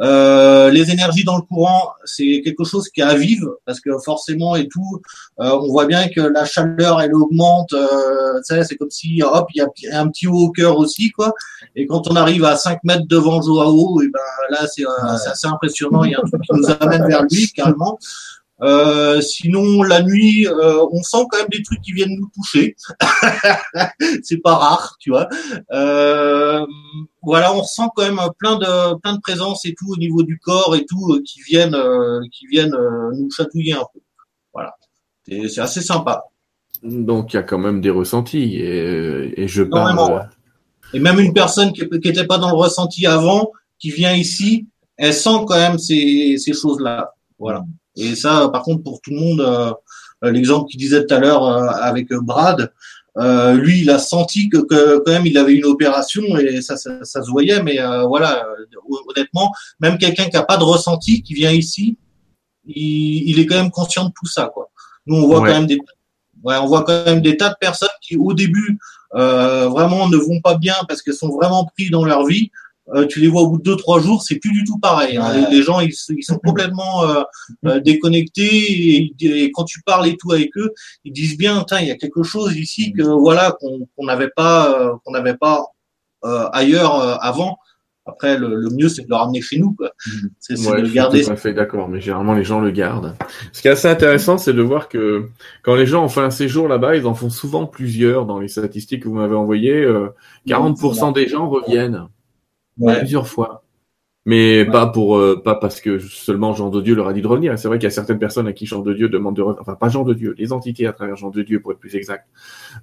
Euh, les énergies dans le courant, c'est quelque chose qui est à vivre parce que forcément et tout, euh, on voit bien que la chaleur elle augmente. Euh, c'est comme si hop, il y a un petit haut au cœur aussi quoi. Et quand on arrive à 5 mètres devant Joao, et ben là euh, c'est assez impressionnant. Il y a un truc qui nous amène vers lui carrément. Euh, sinon, la nuit, euh, on sent quand même des trucs qui viennent nous toucher. c'est pas rare, tu vois. Euh, voilà, on ressent quand même plein de plein de présences et tout au niveau du corps et tout euh, qui viennent euh, qui viennent nous chatouiller un peu. Voilà, c'est assez sympa. Donc, il y a quand même des ressentis. Et, et je parle. Ouais. Et même une personne qui qui était pas dans le ressenti avant, qui vient ici, elle sent quand même ces ces choses là. Voilà. Et ça, par contre, pour tout le monde, euh, l'exemple qu'il disait tout à l'heure euh, avec Brad, Euh, lui, il a senti que, que, quand même il avait une opération et ça, ça, ça se voyait. Mais euh, voilà, honnêtement, même quelqu'un qui a pas de ressenti, qui vient ici, il, il, est quand même conscient de tout ça. Quoi. Nous, on voit Ouais. quand même des, ouais, on voit quand même des tas de personnes qui, au début, euh, vraiment ne vont pas bien parce qu'elles sont vraiment pris dans leur vie. Euh, tu les vois au bout de deux trois jours, c'est plus du tout pareil. hein. Ouais. Les, les gens, ils, ils sont complètement euh, euh, déconnectés et, et quand tu parles et tout avec eux, ils disent bien, Tiens, il y a quelque chose ici que voilà qu'on qu'on n'avait pas, euh, qu'on n'avait pas euh, ailleurs euh, avant. Après, le, le mieux, c'est de le ramener chez nous. quoi. C'est c'est Ouais, de je le suis garder. tout à fait d'accord, mais généralement les gens le gardent. Ce qui est assez intéressant, c'est de voir que quand les gens ont fait un séjour là-bas, ils en font souvent plusieurs dans les statistiques que vous m'avez envoyées. euh, 40% des gens reviennent Ouais. plusieurs fois. Mais pas pour euh, pas parce que seulement Jean de Dieu leur a dit de revenir. C'est vrai qu'il y a certaines personnes à qui Jean de Dieu demande de revenir, enfin pas Jean de Dieu, les entités à travers Jean de Dieu pour être plus exact,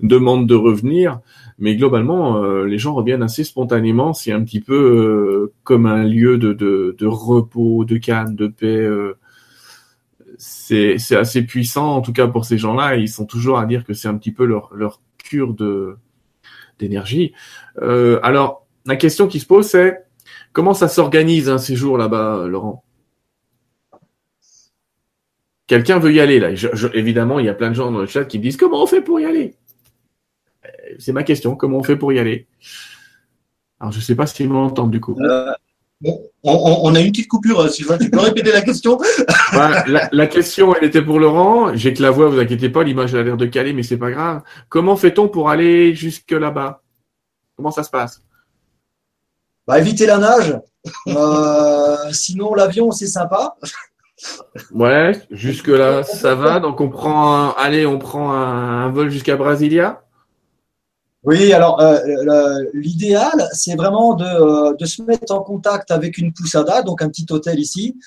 demandent de revenir. Mais globalement, euh, les gens reviennent assez spontanément. C'est un petit peu euh, comme un lieu de, de, de repos, de calme, de paix. euh, c'est c'est assez puissant en tout cas pour ces gens-là. Ils sont toujours à dire que c'est un petit peu leur leur cure de d'énergie. Euh, alors la question qui se pose, c'est comment ça s'organise un séjour là-bas, euh, Laurent? Quelqu'un veut y aller là. Je- je- évidemment, il y a plein de gens dans le chat qui me disent comment on fait pour y aller? Euh, C'est ma question. Comment on fait pour y aller? Alors, je sais pas s'ils m'entendent du coup. Euh, on, on- a une petite coupure, Sylvain. Tu peux répéter la question? Bah, la, la question, elle était pour Laurent. J'ai que la voix, vous inquiétez pas, l'image a l'air de caler, mais c'est pas grave. Comment fait-on pour aller jusque là-bas? Comment ça se passe? Bah, éviter la nage. Euh, sinon, l'avion, c'est sympa. Ouais, jusque là, ça va. Donc on prend, un, allez, on prend un, un vol jusqu'à Brasilia. Oui, alors euh, l'idéal, c'est vraiment de, euh, de se mettre en contact avec une poussada, donc un petit hôtel ici.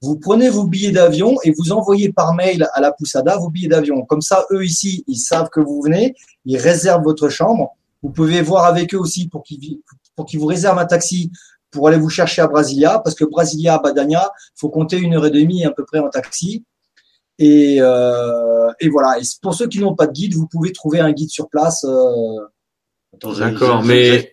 Vous prenez vos billets d'avion et vous envoyez par mail à la poussada vos billets d'avion. Comme ça, eux ici, ils savent que vous venez, ils réservent votre chambre. Vous pouvez voir avec eux aussi pour qu'ils pour qu'ils vous réservent un taxi pour aller vous chercher à Brasilia, parce que Brasilia à Badania, faut compter une heure et demie à peu près en taxi. Et, euh, et voilà. Et pour ceux qui n'ont pas de guide, vous pouvez trouver un guide sur place. euh, D'accord, mais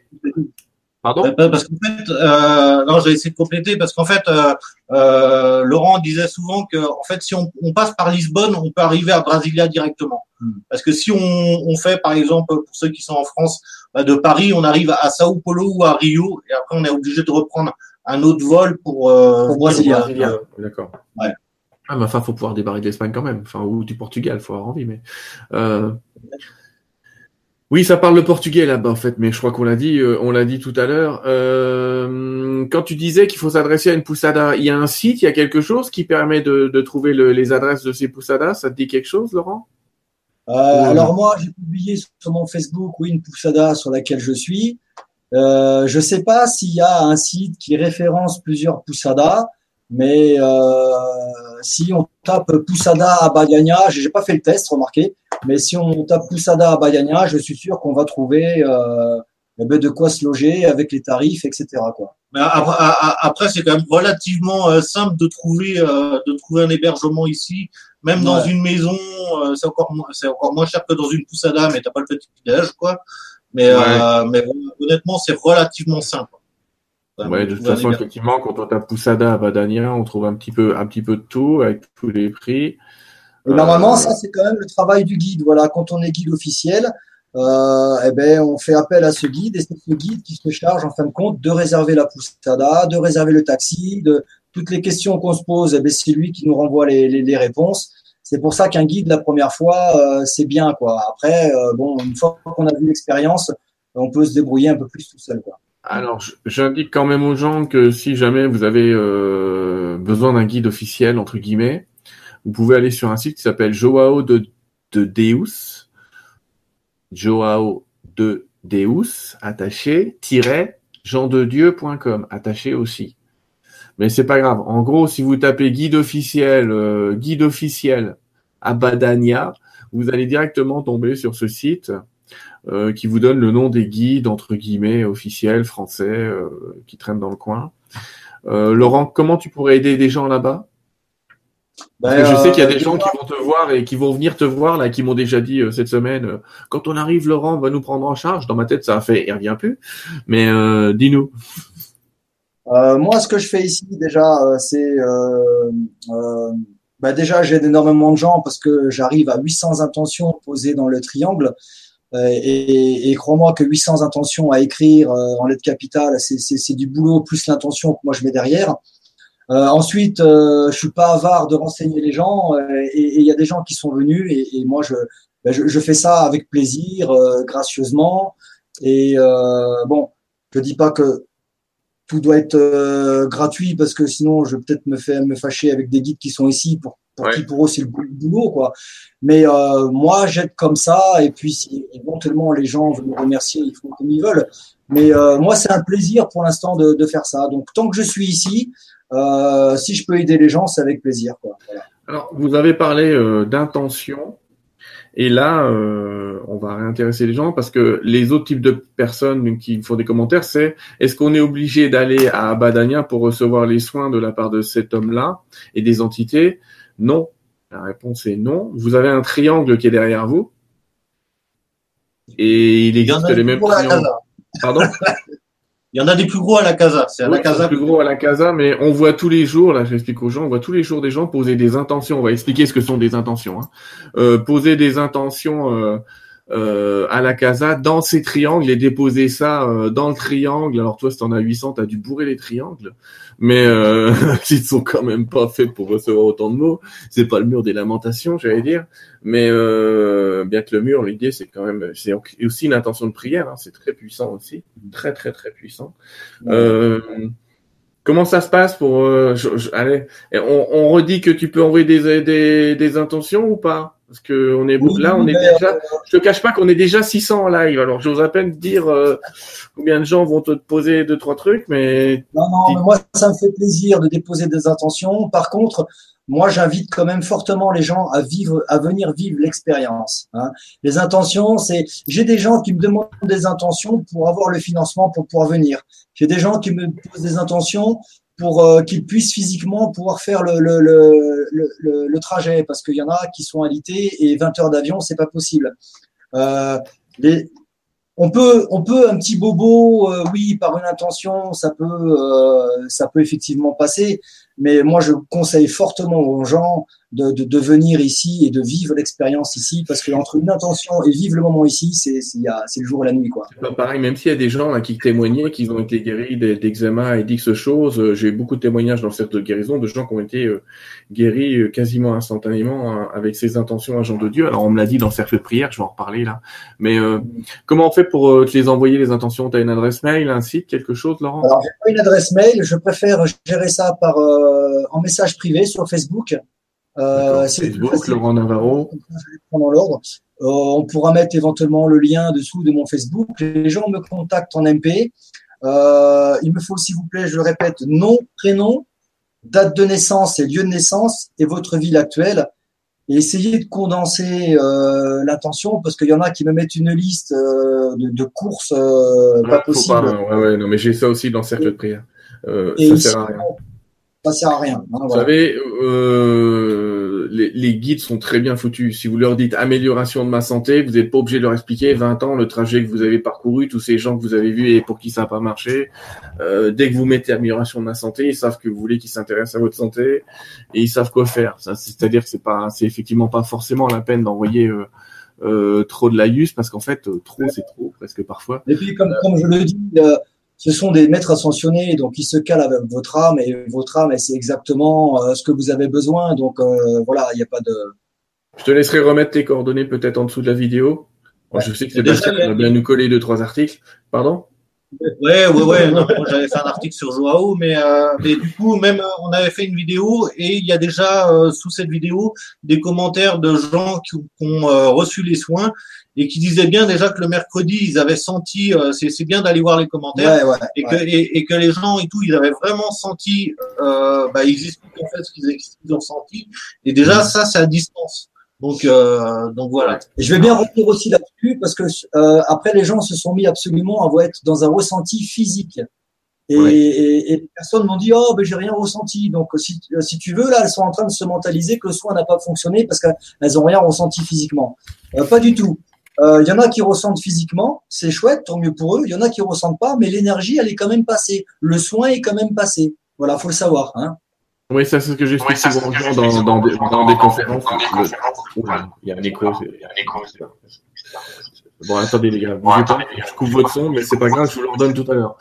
pardon. Ouais, Parce qu'en fait, euh, non, j'ai essayé de compléter parce qu'en fait, euh, euh, Laurent disait souvent que, en fait, si on, on passe par Lisbonne, on peut arriver à Brasilia directement. Hmm. Parce que si on, on fait, par exemple, pour ceux qui sont en France, bah, de Paris, on arrive à Sao Paulo ou à Rio, et après on est obligé de reprendre un autre vol pour, euh, Brasilia. euh, Brasilia. D'accord. Ouais. Ah, mais enfin, faut pouvoir débarrer de l'Espagne quand même. Enfin, ou du Portugal, faut avoir envie, mais. Oui, ça parle le portugais là-bas en fait, mais je crois qu'on l'a dit, euh, on l'a dit tout à l'heure. Euh, quand tu disais qu'il faut s'adresser à une poussada, il y a un site, il y a quelque chose qui permet de, de trouver le- les adresses de ces poussadas? Ça te dit quelque chose, Laurent? Euh, Alors moi, j'ai publié sur mon Facebook, oui, une poussada sur laquelle je suis. Euh, je sais pas s'il y a un site qui référence plusieurs poussadas, mais euh, si on tape poussada à Bagagna, j'ai pas fait le test, remarquez, mais si on tape poussada à Bagagna, je suis sûr qu'on va trouver euh, eh ben, de quoi se loger avec les tarifs, etc. Quoi. Mais après, c'est quand même relativement euh, simple de trouver euh, de trouver un hébergement ici, même dans une maison. euh, c'est encore moins c'est encore moins cher que dans une poussada, mais t'as pas le petit déj quoi. Mais euh, mais honnêtement, c'est relativement simple. Même, Ouais, de toute façon, effectivement, quand on tape poussada à Badania, on trouve un petit peu, un petit peu de tout avec tous les prix. Et normalement, Euh, ça, c'est quand même le travail du guide. Voilà, quand on est guide officiel, euh, eh ben, on fait appel à ce guide et c'est ce guide qui se charge, en fin de compte, de réserver la poussada, de réserver le taxi, de toutes les questions qu'on se pose, eh ben, c'est lui qui nous renvoie les, les, les réponses. C'est pour ça qu'un guide, la première fois, euh, c'est bien, quoi. Après, euh, bon, une fois qu'on a vu l'expérience, on peut se débrouiller un peu plus tout seul, quoi. Alors, j'indique quand même aux gens que si jamais vous avez euh, besoin d'un guide officiel, entre guillemets, vous pouvez aller sur un site qui s'appelle Joao de, de Deus, Joao de Deus, attaché, tiret, jeandedieu.com, attaché aussi. Mais c'est pas grave. En gros, si vous tapez guide officiel, euh, guide officiel à Badania, vous allez directement tomber sur ce site euh, qui vous donne le nom des guides entre guillemets officiels français euh, qui traînent dans le coin. Euh, Laurent, comment tu pourrais aider des gens là-bas? Que je sais qu'il y a des gens qui vont te voir et qui vont venir te voir là, qui m'ont déjà dit euh, cette semaine, euh, quand on arrive, Laurent va nous prendre en charge. Dans ma tête, ça a fait, il revient plus. Mais euh, dis-nous. moi, ce que je fais ici déjà, c'est bah déjà j'ai énormément de gens parce que j'arrive à 800 intentions posées dans le triangle. Et, et crois-moi que 800 intentions à écrire en lettres capitales, c'est du boulot plus l'intention que moi je mets derrière. Euh, ensuite, euh, je suis pas avare de renseigner les gens euh, et il y a des gens qui sont venus et, et moi ben, je, je, fais ça avec plaisir, euh, gracieusement et bon, je dis pas que tout doit être gratuit parce que sinon je vais peut-être me faire me fâcher avec des guides qui sont ici pour, pour qui pour eux c'est le boulot quoi. Mais moi j'aide comme ça et puis si éventuellement les gens veulent me remercier, ils font comme ils veulent. Mais moi c'est un plaisir pour l'instant de, de faire ça. Donc tant que je suis ici, euh, si je peux aider les gens, c'est avec plaisir. Alors, vous avez parlé euh, d'intention. Et là, euh, on va réintéresser les gens parce que les autres types de personnes qui font des commentaires, c'est est-ce qu'on est obligé d'aller à Abadania pour recevoir les soins de la part de cet homme-là et des entités? Non. La réponse est non. Vous avez un triangle qui est derrière vous. Et il existe les mêmes triangles. Pardon? Il y en a des plus gros à la casa. C'est à la casa. plus gros à la casa, mais on voit tous les jours, là, j'explique aux gens, on voit tous les jours des gens poser des intentions. On va expliquer ce que sont des intentions. Hein. Euh, poser des intentions euh, euh, à la casa dans ces triangles et déposer ça dans le triangle. Alors toi, si t'en as 800, t'as dû bourrer les triangles, mais euh, ils sont quand même pas faits pour recevoir autant de mots. C'est pas le mur des lamentations, j'allais dire, mais euh, bien que le mur, l'idée, c'est quand même, c'est aussi une intention de prière. Hein, c'est très puissant aussi, très très très puissant. Euh, Comment ça se passe pour allez on, on, redit que tu peux envoyer des, des, des intentions ou pas? Parce que on est là, on est déjà. Euh, je te cache pas qu'on est déjà 600 en live. Alors j'ose à peine dire euh, combien de gens vont te poser deux trois trucs, mais. Non non, mais moi ça me fait plaisir de déposer des intentions. Par contre, moi j'invite quand même fortement les gens à vivre, à venir vivre l'expérience. Hein. Les intentions, c'est. J'ai des gens qui me demandent des intentions pour avoir le financement pour pouvoir venir. J'ai des gens qui me posent des intentions pour euh, qu'ils puissent physiquement pouvoir faire le, trajet, parce qu'il y en a qui sont alités et 20 heures d'avion, c'est pas possible. Euh, on peut, on peut un petit bobo, euh, oui, par une intention, ça peut, ça peut effectivement passer. Mais moi, je conseille fortement aux gens de, de, de venir ici et de vivre l'expérience ici, parce que entre une intention et vivre le moment ici, c'est c'est le jour et la nuit, quoi. pareil, même s'il y a des gens là, qui témoignaient qu'ils ont été guéris d'eczéma et d'X choses, euh, j'ai beaucoup de témoignages dans le cercle de guérison de gens qui ont été euh, guéris euh, quasiment instantanément hein, avec ces intentions agents de Dieu. Alors on me l'a dit dans le cercle de prière, je vais en reparler là. Mais comment on fait pour te les envoyer les intentions? Tu as une adresse mail, un site, quelque chose, Laurent? Alors j'ai pas une adresse mail, je préfère gérer ça par en message privé sur Facebook. Euh, Facebook, Laurent Navarro. Dans l'ordre. Euh, on pourra mettre éventuellement le lien dessous de mon Facebook. Les gens me contactent en MP. Euh, il me faut, s'il vous plaît, je le répète, nom, prénom, date de naissance et lieu de naissance et votre ville actuelle. Et essayez de condenser euh, l'intention parce qu'il y en a qui me mettent une liste euh, de, de, courses euh, pas possible. ouais, ouais, non, mais j'ai ça aussi dans le cercle de prière. Ça sert à rien ça sert à rien. Hein, vous savez, euh, les, les, guides sont très bien foutus. Si vous leur dites amélioration de ma santé, vous n'êtes pas obligé de leur expliquer 20 ans le trajet que vous avez parcouru, tous ces gens que vous avez vus et pour qui ça n'a pas marché. Euh, dès que vous mettez amélioration de ma santé, ils savent que vous voulez qu'ils s'intéressent à votre santé et ils savent quoi faire. C'est-à-dire que c'est pas, c'est effectivement pas forcément la peine d'envoyer euh, euh, trop de laïus parce qu'en fait, trop c'est trop presque parfois. Et puis comme, comme je le dis ce sont des maîtres ascensionnés, donc ils se calent avec votre âme et votre âme, c'est exactement euh, ce que vous avez besoin. Donc euh, voilà, il n'y a pas de. Je te laisserai remettre tes coordonnées peut-être en dessous de la vidéo. je sais que Sébastien va bien nous coller deux trois articles. Pardon? Ouais, ouais, ouais. j'avais fait un article sur Joao, mais, euh, mais du coup, même on avait fait une vidéo et il y a déjà sous cette vidéo des commentaires de gens qui, qui ont reçu les soins et qui disaient bien déjà que le mercredi ils avaient senti euh, c'est bien d'aller voir les commentaires et que et, que les gens et tout ils avaient vraiment senti euh, bah, ils expliquent en fait ce qu'ils ont senti et déjà mm. ça c'est à distance donc euh, donc voilà et je vais bien revenir aussi là-dessus parce que euh, après les gens se sont mis absolument à être dans un ressenti physique Et, et, les personnes m'ont dit oh ben j'ai rien ressenti. Donc si, si tu veux là, elles sont en train de se mentaliser que le soin n'a pas fonctionné parce qu'elles ont rien ressenti physiquement. Euh, pas du tout. Il euh, y en a qui ressentent physiquement, c'est chouette, tant mieux pour eux. Il y en a qui ressentent pas, mais l'énergie elle est quand même passée. Le soin est quand même passé. Voilà, faut le savoir. Hein. Oui, ça c'est ce que j'explique oui, souvent aux dans, dans, des, dans, des conférences. Il y a un écho. Bon, attendez les gars, je coupe votre son, mais c'est pas grave, je vous le redonne tout à l'heure.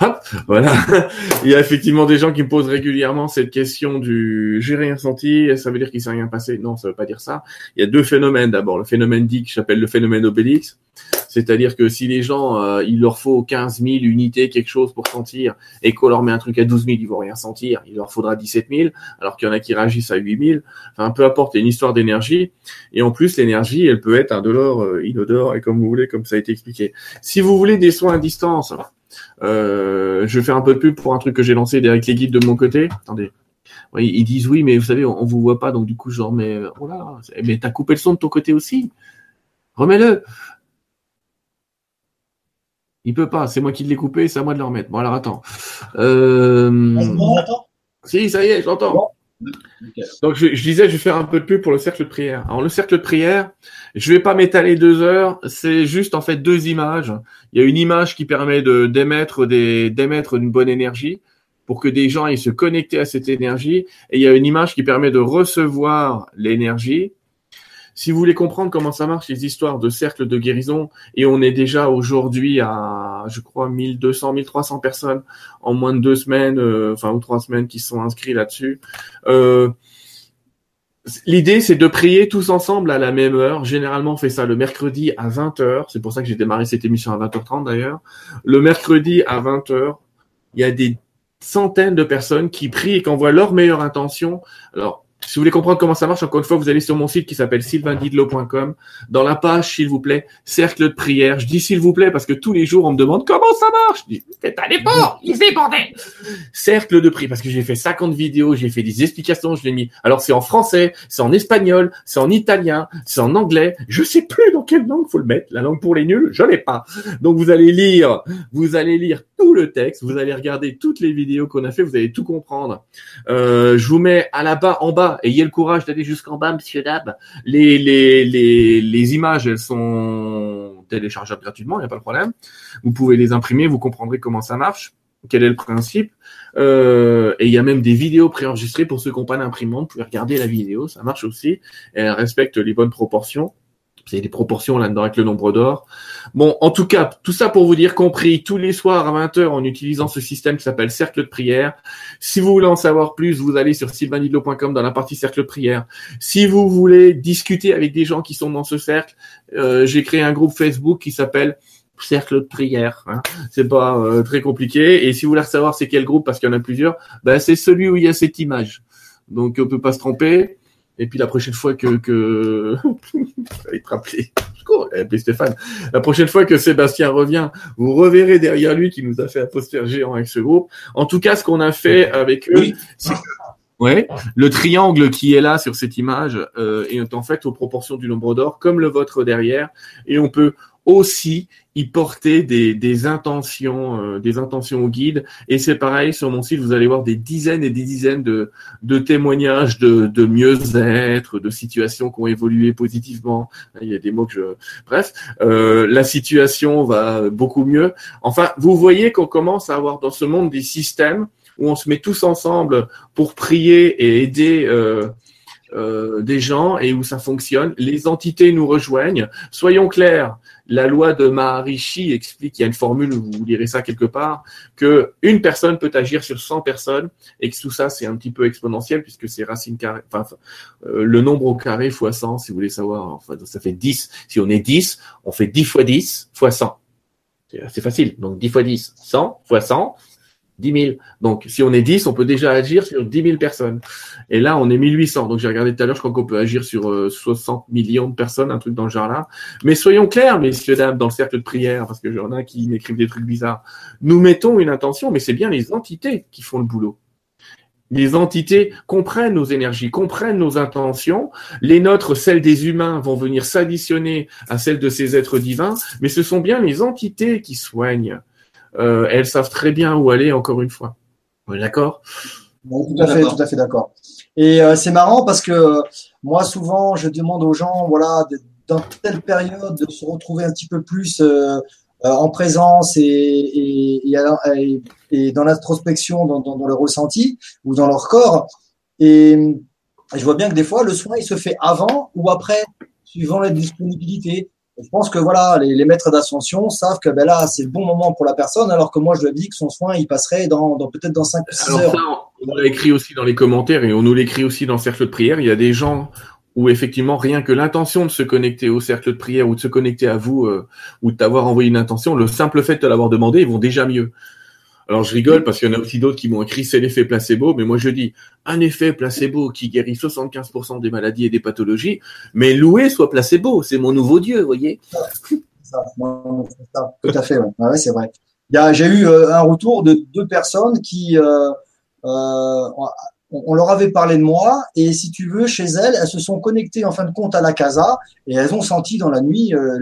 Hop, voilà. Il y a effectivement des gens qui me posent régulièrement cette question du j'ai rien senti, ça veut dire qu'il s'est rien passé? Non, ça veut pas dire ça. Il y a deux phénomènes d'abord. Le phénomène dit que j'appelle le phénomène Obélix. C'est-à-dire que si les gens, euh, il leur faut 15 000 unités, quelque chose pour sentir, et qu'on leur met un truc à 12 000, ils vont rien sentir, il leur faudra 17 000, alors qu'il y en a qui réagissent à 8 000. Enfin, peu importe, il y a une histoire d'énergie. Et en plus, l'énergie, elle peut être indolore, euh, inodore, et comme vous voulez, comme ça a été expliqué. Si vous voulez des soins à distance, euh, je vais faire un peu de pub pour un truc que j'ai lancé avec les guides de mon côté. Attendez. Oui, ils disent oui, mais vous savez, on, vous voit pas, donc du coup, genre, mais oh là, mais t'as coupé le son de ton côté aussi. Remets-le. Il peut pas, c'est moi qui l'ai coupé, c'est à moi de le remettre. Bon alors attends. Euh... Si, ça y est, j'entends. Donc je, disais, je vais faire un peu de pub pour le cercle de prière. Alors le cercle de prière, je vais pas m'étaler deux heures, c'est juste en fait deux images. Il y a une image qui permet de d'émettre des d'émettre une bonne énergie pour que des gens aillent se connecter à cette énergie, et il y a une image qui permet de recevoir l'énergie si vous voulez comprendre comment ça marche, les histoires de cercles de guérison, et on est déjà aujourd'hui à, je crois, 1200, 1300 personnes en moins de deux semaines, euh, enfin, ou trois semaines qui sont inscrits là-dessus. Euh, L'idée, c'est de prier tous ensemble à la même heure. Généralement, on fait ça le mercredi à 20h. C'est pour ça que j'ai démarré cette émission à 20h30 d'ailleurs. Le mercredi à 20h, il y a des centaines de personnes qui prient et qui envoient leur meilleure intention. Alors, si vous voulez comprendre comment ça marche, encore une fois, vous allez sur mon site qui s'appelle sylvaindidlo.com. Dans la page, s'il vous plaît, cercle de prière. Je dis s'il vous plaît parce que tous les jours, on me demande comment ça marche. Je dis, c'est un effort, il fait bordel. Cercle de prière parce que j'ai fait 50 vidéos, j'ai fait des explications, je l'ai mis. Alors c'est en français, c'est en espagnol, c'est en italien, c'est en anglais. Je sais plus dans quelle langue faut le mettre. La langue pour les nuls, je l'ai pas. Donc vous allez lire, vous allez lire tout le texte, vous allez regarder toutes les vidéos qu'on a fait, vous allez tout comprendre. Euh, je vous mets à la bas, en bas, Ayez le courage d'aller jusqu'en bas, monsieur Dab. Les, les, les, les images, elles sont téléchargeables gratuitement, il n'y a pas de problème. Vous pouvez les imprimer, vous comprendrez comment ça marche, quel est le principe. Euh, et il y a même des vidéos préenregistrées pour ceux qui n'ont pas d'imprimante. Vous pouvez regarder la vidéo, ça marche aussi. Elle respecte les bonnes proportions. C'est des proportions là-dedans avec le nombre d'or. Bon, en tout cas, tout ça pour vous dire compris tous les soirs à 20h en utilisant ce système qui s'appelle cercle de prière. Si vous voulez en savoir plus, vous allez sur sylvanidlo.com dans la partie cercle de prière. Si vous voulez discuter avec des gens qui sont dans ce cercle, euh, j'ai créé un groupe Facebook qui s'appelle cercle de prière. Hein. C'est pas euh, très compliqué. Et si vous voulez savoir c'est quel groupe, parce qu'il y en a plusieurs, ben c'est celui où il y a cette image. Donc on peut pas se tromper. Et puis la prochaine fois que, que... te rappeler. Stéphane. La prochaine fois que Sébastien revient, vous reverrez derrière lui qui nous a fait un poster géant avec ce groupe. En tout cas, ce qu'on a fait avec eux, c'est Ouais, le triangle qui est là sur cette image euh, est en fait aux proportions du nombre d'or, comme le vôtre derrière, et on peut aussi y porter des, des intentions, euh, des intentions au guide. Et c'est pareil sur mon site, vous allez voir des dizaines et des dizaines de, de témoignages de, de mieux-être, de situations qui ont évolué positivement. Il y a des mots que je, bref, euh, la situation va beaucoup mieux. Enfin, vous voyez qu'on commence à avoir dans ce monde des systèmes où on se met tous ensemble pour prier et aider. Euh, euh, des gens et où ça fonctionne. Les entités nous rejoignent. Soyons clairs, la loi de Maharishi explique, il y a une formule, vous lirez ça quelque part, que une personne peut agir sur 100 personnes et que tout ça, c'est un petit peu exponentiel puisque c'est racine carrée, enfin, euh, le nombre au carré fois 100, si vous voulez savoir, enfin, ça fait 10. Si on est 10, on fait 10 fois 10 fois 100. C'est facile. Donc 10 fois 10, 100 fois 100, 10 000. Donc, si on est 10, on peut déjà agir sur 10 000 personnes. Et là, on est 1800. Donc, j'ai regardé tout à l'heure, je crois qu'on peut agir sur 60 euh, millions de personnes, un truc dans le genre-là. Mais soyons clairs, messieurs, dames, dans le cercle de prière, parce que j'en ai qui m'écrivent des trucs bizarres. Nous mettons une intention, mais c'est bien les entités qui font le boulot. Les entités comprennent nos énergies, comprennent nos intentions. Les nôtres, celles des humains, vont venir s'additionner à celles de ces êtres divins, mais ce sont bien les entités qui soignent. Euh, elles savent très bien où aller. Encore une fois, on est d'accord? Tout à fait, tout à fait d'accord. Et euh, c'est marrant parce que moi, souvent, je demande aux gens, voilà, dans telle période, de se retrouver un petit peu plus euh, en présence et, et, et, et dans l'introspection, dans, dans, dans, le ressenti ou dans leur corps. Et je vois bien que des fois, le soin, il se fait avant ou après, suivant la disponibilité. Je pense que voilà, les, les maîtres d'ascension savent que ben là, c'est le bon moment pour la personne, alors que moi, je lui dis que son soin, il passerait dans, dans peut-être dans 5 ou 6 heures. Ça, on l'a écrit aussi dans les commentaires et on nous l'écrit aussi dans le cercle de prière. Il y a des gens où effectivement rien que l'intention de se connecter au cercle de prière ou de se connecter à vous euh, ou de t'avoir envoyé une intention, le simple fait de l'avoir demandé, ils vont déjà mieux. Alors je rigole parce qu'il y en a aussi d'autres qui m'ont écrit c'est l'effet placebo, mais moi je dis un effet placebo qui guérit 75% des maladies et des pathologies, mais loué soit placebo, c'est mon nouveau dieu, vous voyez. Ça, ça, tout à fait, ouais, ouais c'est vrai. J'ai eu euh, un retour de deux personnes qui, euh, euh, on leur avait parlé de moi et si tu veux, chez elles, elles se sont connectées en fin de compte à la casa et elles ont senti dans la nuit euh,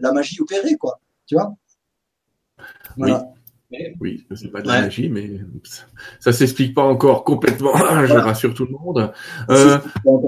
la magie opérer, quoi. Tu vois? Voilà. Oui. Oui, c'est pas de la magie, mais ça, s'explique pas encore complètement. je rassure tout le monde. Euh,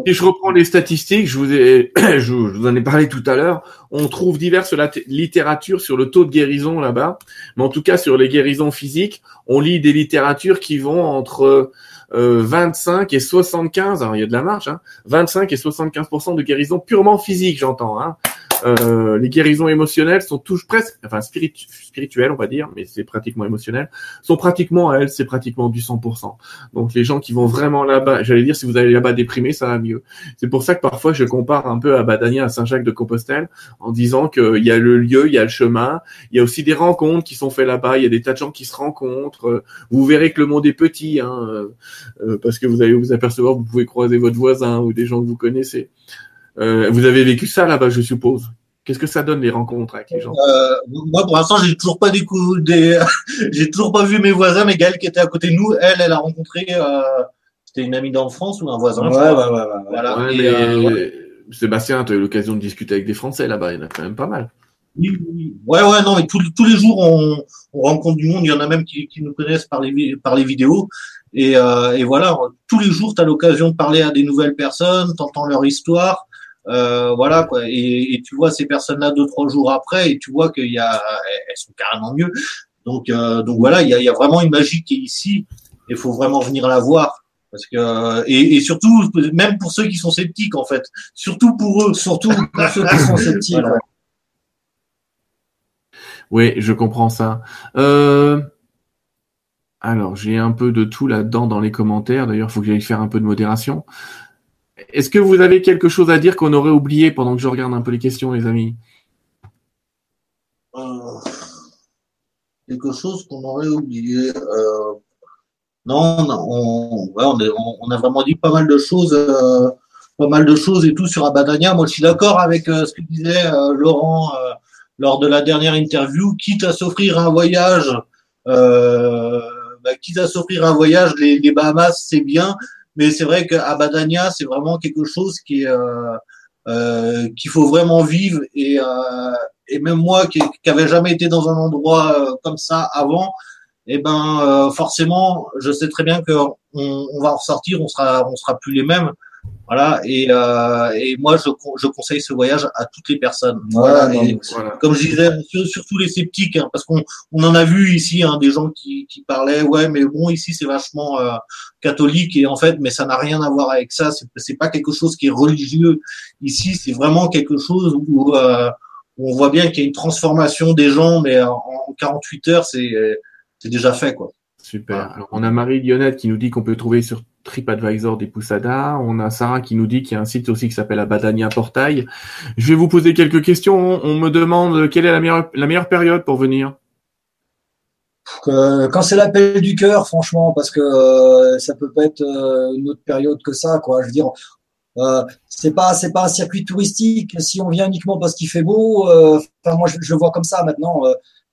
si je reprends les statistiques, je vous ai, je vous en ai parlé tout à l'heure. On trouve diverses littératures sur le taux de guérison là-bas, mais en tout cas sur les guérisons physiques, on lit des littératures qui vont entre euh, 25 et 75. Alors il y a de la marge, hein, 25 et 75 de guérison purement physique, j'entends. Hein. Euh, les guérisons émotionnelles sont toujours presque, enfin spirituelles, on va dire, mais c'est pratiquement émotionnel, sont pratiquement à elles, c'est pratiquement du 100%. Donc les gens qui vont vraiment là-bas, j'allais dire, si vous allez là-bas déprimé, ça va mieux. C'est pour ça que parfois je compare un peu à Badania, à Saint-Jacques de Compostelle, en disant qu'il y a le lieu, il y a le chemin, il y a aussi des rencontres qui sont faites là-bas, il y a des tas de gens qui se rencontrent. Vous verrez que le monde est petit, hein, euh, parce que vous allez vous apercevoir, vous pouvez croiser votre voisin ou des gens que vous connaissez. Euh, vous avez vécu ça là-bas, je suppose. Qu'est-ce que ça donne les rencontres avec les gens? Euh, Moi, pour l'instant, j'ai toujours pas découvert des, j'ai toujours pas vu mes voisins. Mais Gaëlle qui était à côté de nous, elle, elle a rencontré. Euh... C'était une amie d'enfance ou un voisin. Ouais, ouais, ouais, ouais, Voilà. Ouais, mais, euh, Sébastien, tu as eu l'occasion de discuter avec des Français là-bas. Il y en a quand même pas mal. Oui, oui. Ouais, ouais, non, mais tous, tous les jours, on, on, rencontre du monde. Il y en a même qui, qui nous connaissent par les, par les vidéos. Et, euh, et voilà, tous les jours, tu as l'occasion de parler à des nouvelles personnes, t'entends leur histoire. Euh, voilà quoi. Et, tu vois ces personnes-là deux trois jours après et tu vois qu'il y a elles sont carrément mieux. Donc euh, donc voilà, il y a, vraiment une magie qui est ici. Il faut vraiment venir la voir parce que et, surtout même pour ceux qui sont sceptiques en fait, surtout pour eux, surtout pour ceux qui sont sceptiques. Oui, je comprends ça. Euh... Alors, j'ai un peu de tout là-dedans dans les commentaires. D'ailleurs, il faut que j'aille faire un peu de modération. Est-ce que vous avez quelque chose à dire qu'on aurait oublié pendant que je regarde un peu les questions, les amis? Euh, Quelque chose qu'on aurait oublié. Euh, non, on, ouais, on, a vraiment dit pas mal de choses, euh, pas mal de choses et tout sur Abadania. Moi, je suis d'accord avec euh, ce que disait Laurent lors de la dernière interview. Quitte à s'offrir un voyage, bah, quitte à s'offrir un voyage, les Bahamas, c'est bien mais c'est vrai qu'à Badania, c'est vraiment quelque chose qui euh, euh, qu'il faut vraiment vivre et euh, et même moi qui n'avais jamais été dans un endroit euh, comme ça avant, et eh ben euh, forcément, je sais très bien que on, on, va en ressortir, on sera on sera plus les mêmes. Voilà, et, euh, et moi je, je conseille ce voyage à toutes les personnes. Voilà, voilà, et, voilà. Comme je disais, surtout les sceptiques, hein, parce qu'on on en a vu ici hein, des gens qui, qui parlaient, ouais, mais bon, ici c'est vachement euh, catholique et en fait, mais ça n'a rien à voir avec ça. C'est pas quelque chose qui est religieux ici, c'est vraiment quelque chose où, euh, où on voit bien qu'il y a une transformation des gens, mais en, en 48 heures, c'est c'est déjà fait quoi. Super. Alors, on a Marie Lionette qui nous dit qu'on peut trouver sur TripAdvisor des Poussadas. On a Sarah qui nous dit qu'il y a un site aussi qui s'appelle Abadania Portail. Je vais vous poser quelques questions. On me demande quelle est la meilleure, la meilleure période pour venir euh, quand c'est l'appel du cœur, franchement, parce que euh, ça peut pas être euh, une autre période que ça, quoi. Je veux dire, euh, c'est pas c'est pas un circuit touristique. Si on vient uniquement parce qu'il fait beau, euh, enfin moi je, vois comme ça maintenant.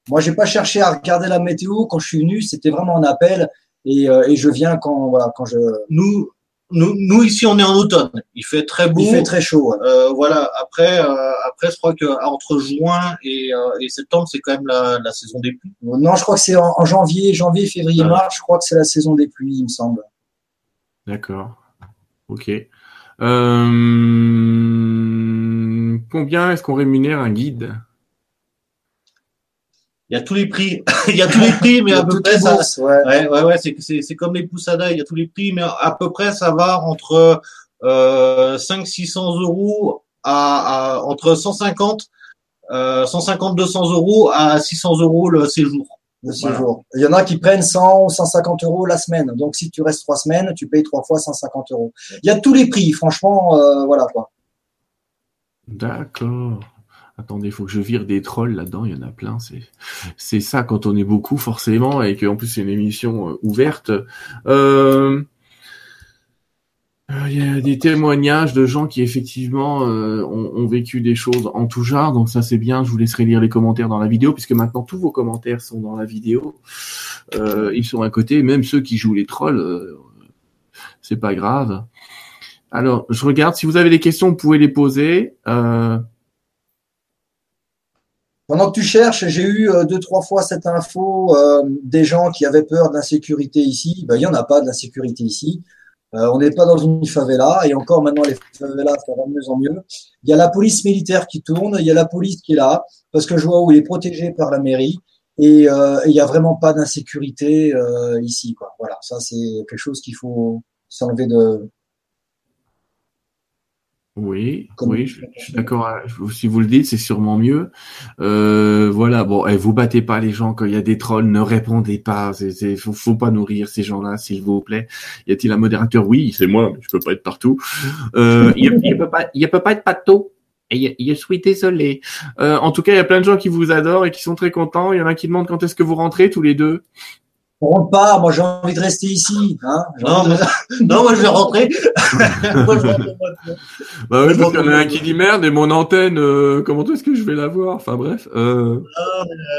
moi j'ai pas cherché à regarder la météo quand je suis venu, c'était vraiment un appel et, euh, et je viens quand voilà quand je nous nous, nous ici on est en automne. Il fait très beau. Il fait très chaud. Euh, voilà. Après, euh, après, je crois que entre juin et, euh, et septembre, c'est quand même la, la, saison des pluies. Non, je crois que c'est en, en, janvier, janvier, février, mars. Je crois que c'est la saison des pluies, il me semble. D'accord. Ok. Euh, combien est-ce qu'on rémunère un guide? Il y a tous les prix, il y a tous les prix, mais à peu près ça, ouais, ouais, ouais, c'est, c'est, c'est comme les poussadas, il y a tous les prix, mais à peu près ça va entre euh, 5 600 euros à, à, entre 150 euh, 150 200 euros à 600 euros le séjour. Le séjour. Il y en a qui prennent 100 150 euros la semaine. Donc si tu restes trois semaines, tu payes trois fois 150 euros. Il y a tous les prix, franchement, euh, voilà quoi. D'accord. Attendez, il faut que je vire des trolls là-dedans, il y en a plein. C'est, ça quand on est beaucoup forcément et qu'en plus c'est une émission euh, ouverte. Euh... Il y a des témoignages de gens qui effectivement euh, ont, vécu des choses en tout genre, donc ça c'est bien. Je vous laisserai lire les commentaires dans la vidéo, puisque maintenant tous vos commentaires sont dans la vidéo. Euh, ils sont à côté, même ceux qui jouent les trolls, euh, c'est pas grave. Alors, je regarde. Si vous avez des questions, vous pouvez les poser. Euh, pendant que tu cherches, j'ai eu euh, deux, trois fois cette info euh, des gens qui avaient peur d'insécurité ici. Ben, il n'y en a pas d'insécurité ici. Euh, on n'est pas dans une favela et encore maintenant les favelas ça va de mieux en mieux. Il y a la police militaire qui tourne, il y a la police qui est là parce que je vois où il est protégé par la mairie et euh, il n'y a vraiment pas d'insécurité euh, ici. Quoi. Voilà, ça c'est quelque chose qu'il faut s'enlever de, oui, oui, je, je suis d'accord. Si vous le dites, c'est sûrement mieux. Euh, voilà, bon, eh, vous battez pas les gens quand il y a des trolls, ne répondez pas. Il faut, faut, pas nourrir ces gens-là, s'il vous plaît. Y a-t-il un modérateur? Oui, c'est moi, mais je peux pas être partout. Euh, il, il peut pas, il peut pas être partout. Et je suis désolé. Euh, en tout cas, il y a plein de gens qui vous adorent et qui sont très contents. Il y en a qui demandent quand est-ce que vous rentrez tous les deux. On rentre pas, moi j'ai envie de rester ici. Hein non, mais... non, moi je vais rentrer. moi, je rentre bah oui, parce qu'il y en a un qui dit merde et mon antenne, euh, comment est-ce que je vais la voir? Enfin bref. Euh...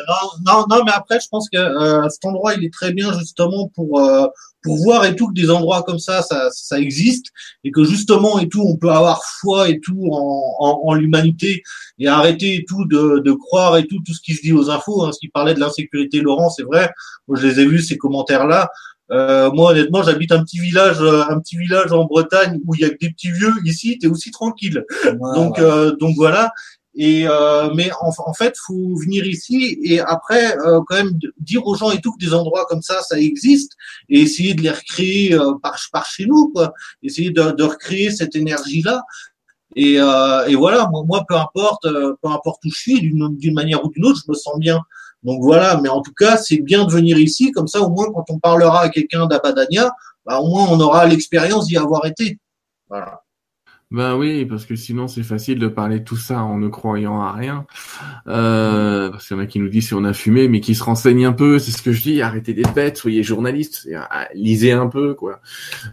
Non, non, non, mais après je pense que euh, cet endroit il est très bien justement pour euh, pour voir et tout que des endroits comme ça, ça, ça existe et que justement et tout, on peut avoir foi et tout en, en, en l'humanité et arrêter et tout de, de croire et tout tout ce qui se dit aux infos. Hein, ce qui parlait de l'insécurité, Laurent, c'est vrai. Moi, je les ai vus ces commentaires là. Euh, moi, honnêtement, j'habite un petit village, euh, un petit village en Bretagne où il y a que des petits vieux. Ici, t'es aussi tranquille. Donc. Euh, donc voilà. Et euh, mais en, en, fait, faut venir ici et après euh, quand même dire aux gens et tout que des endroits comme ça, ça existe et essayer de les recréer euh, par par chez nous, quoi. Essayer de, de recréer cette énergie là. Et, euh, et voilà, moi, moi, peu importe, euh, peu importe où je suis, d'une manière ou d'une autre, je me sens bien. Donc voilà, mais en tout cas, c'est bien de venir ici, comme ça, au moins, quand on parlera à quelqu'un d'Abadania, bah, au moins, on aura l'expérience d'y avoir été. Voilà. Ben oui, parce que sinon c'est facile de parler tout ça en ne croyant à rien. Euh, parce qu'il y en a qui nous disent si on a fumé, mais qui se renseignent un peu. C'est ce que je dis. Arrêtez d'être bêtes, soyez journalistes, lisez un peu, quoi.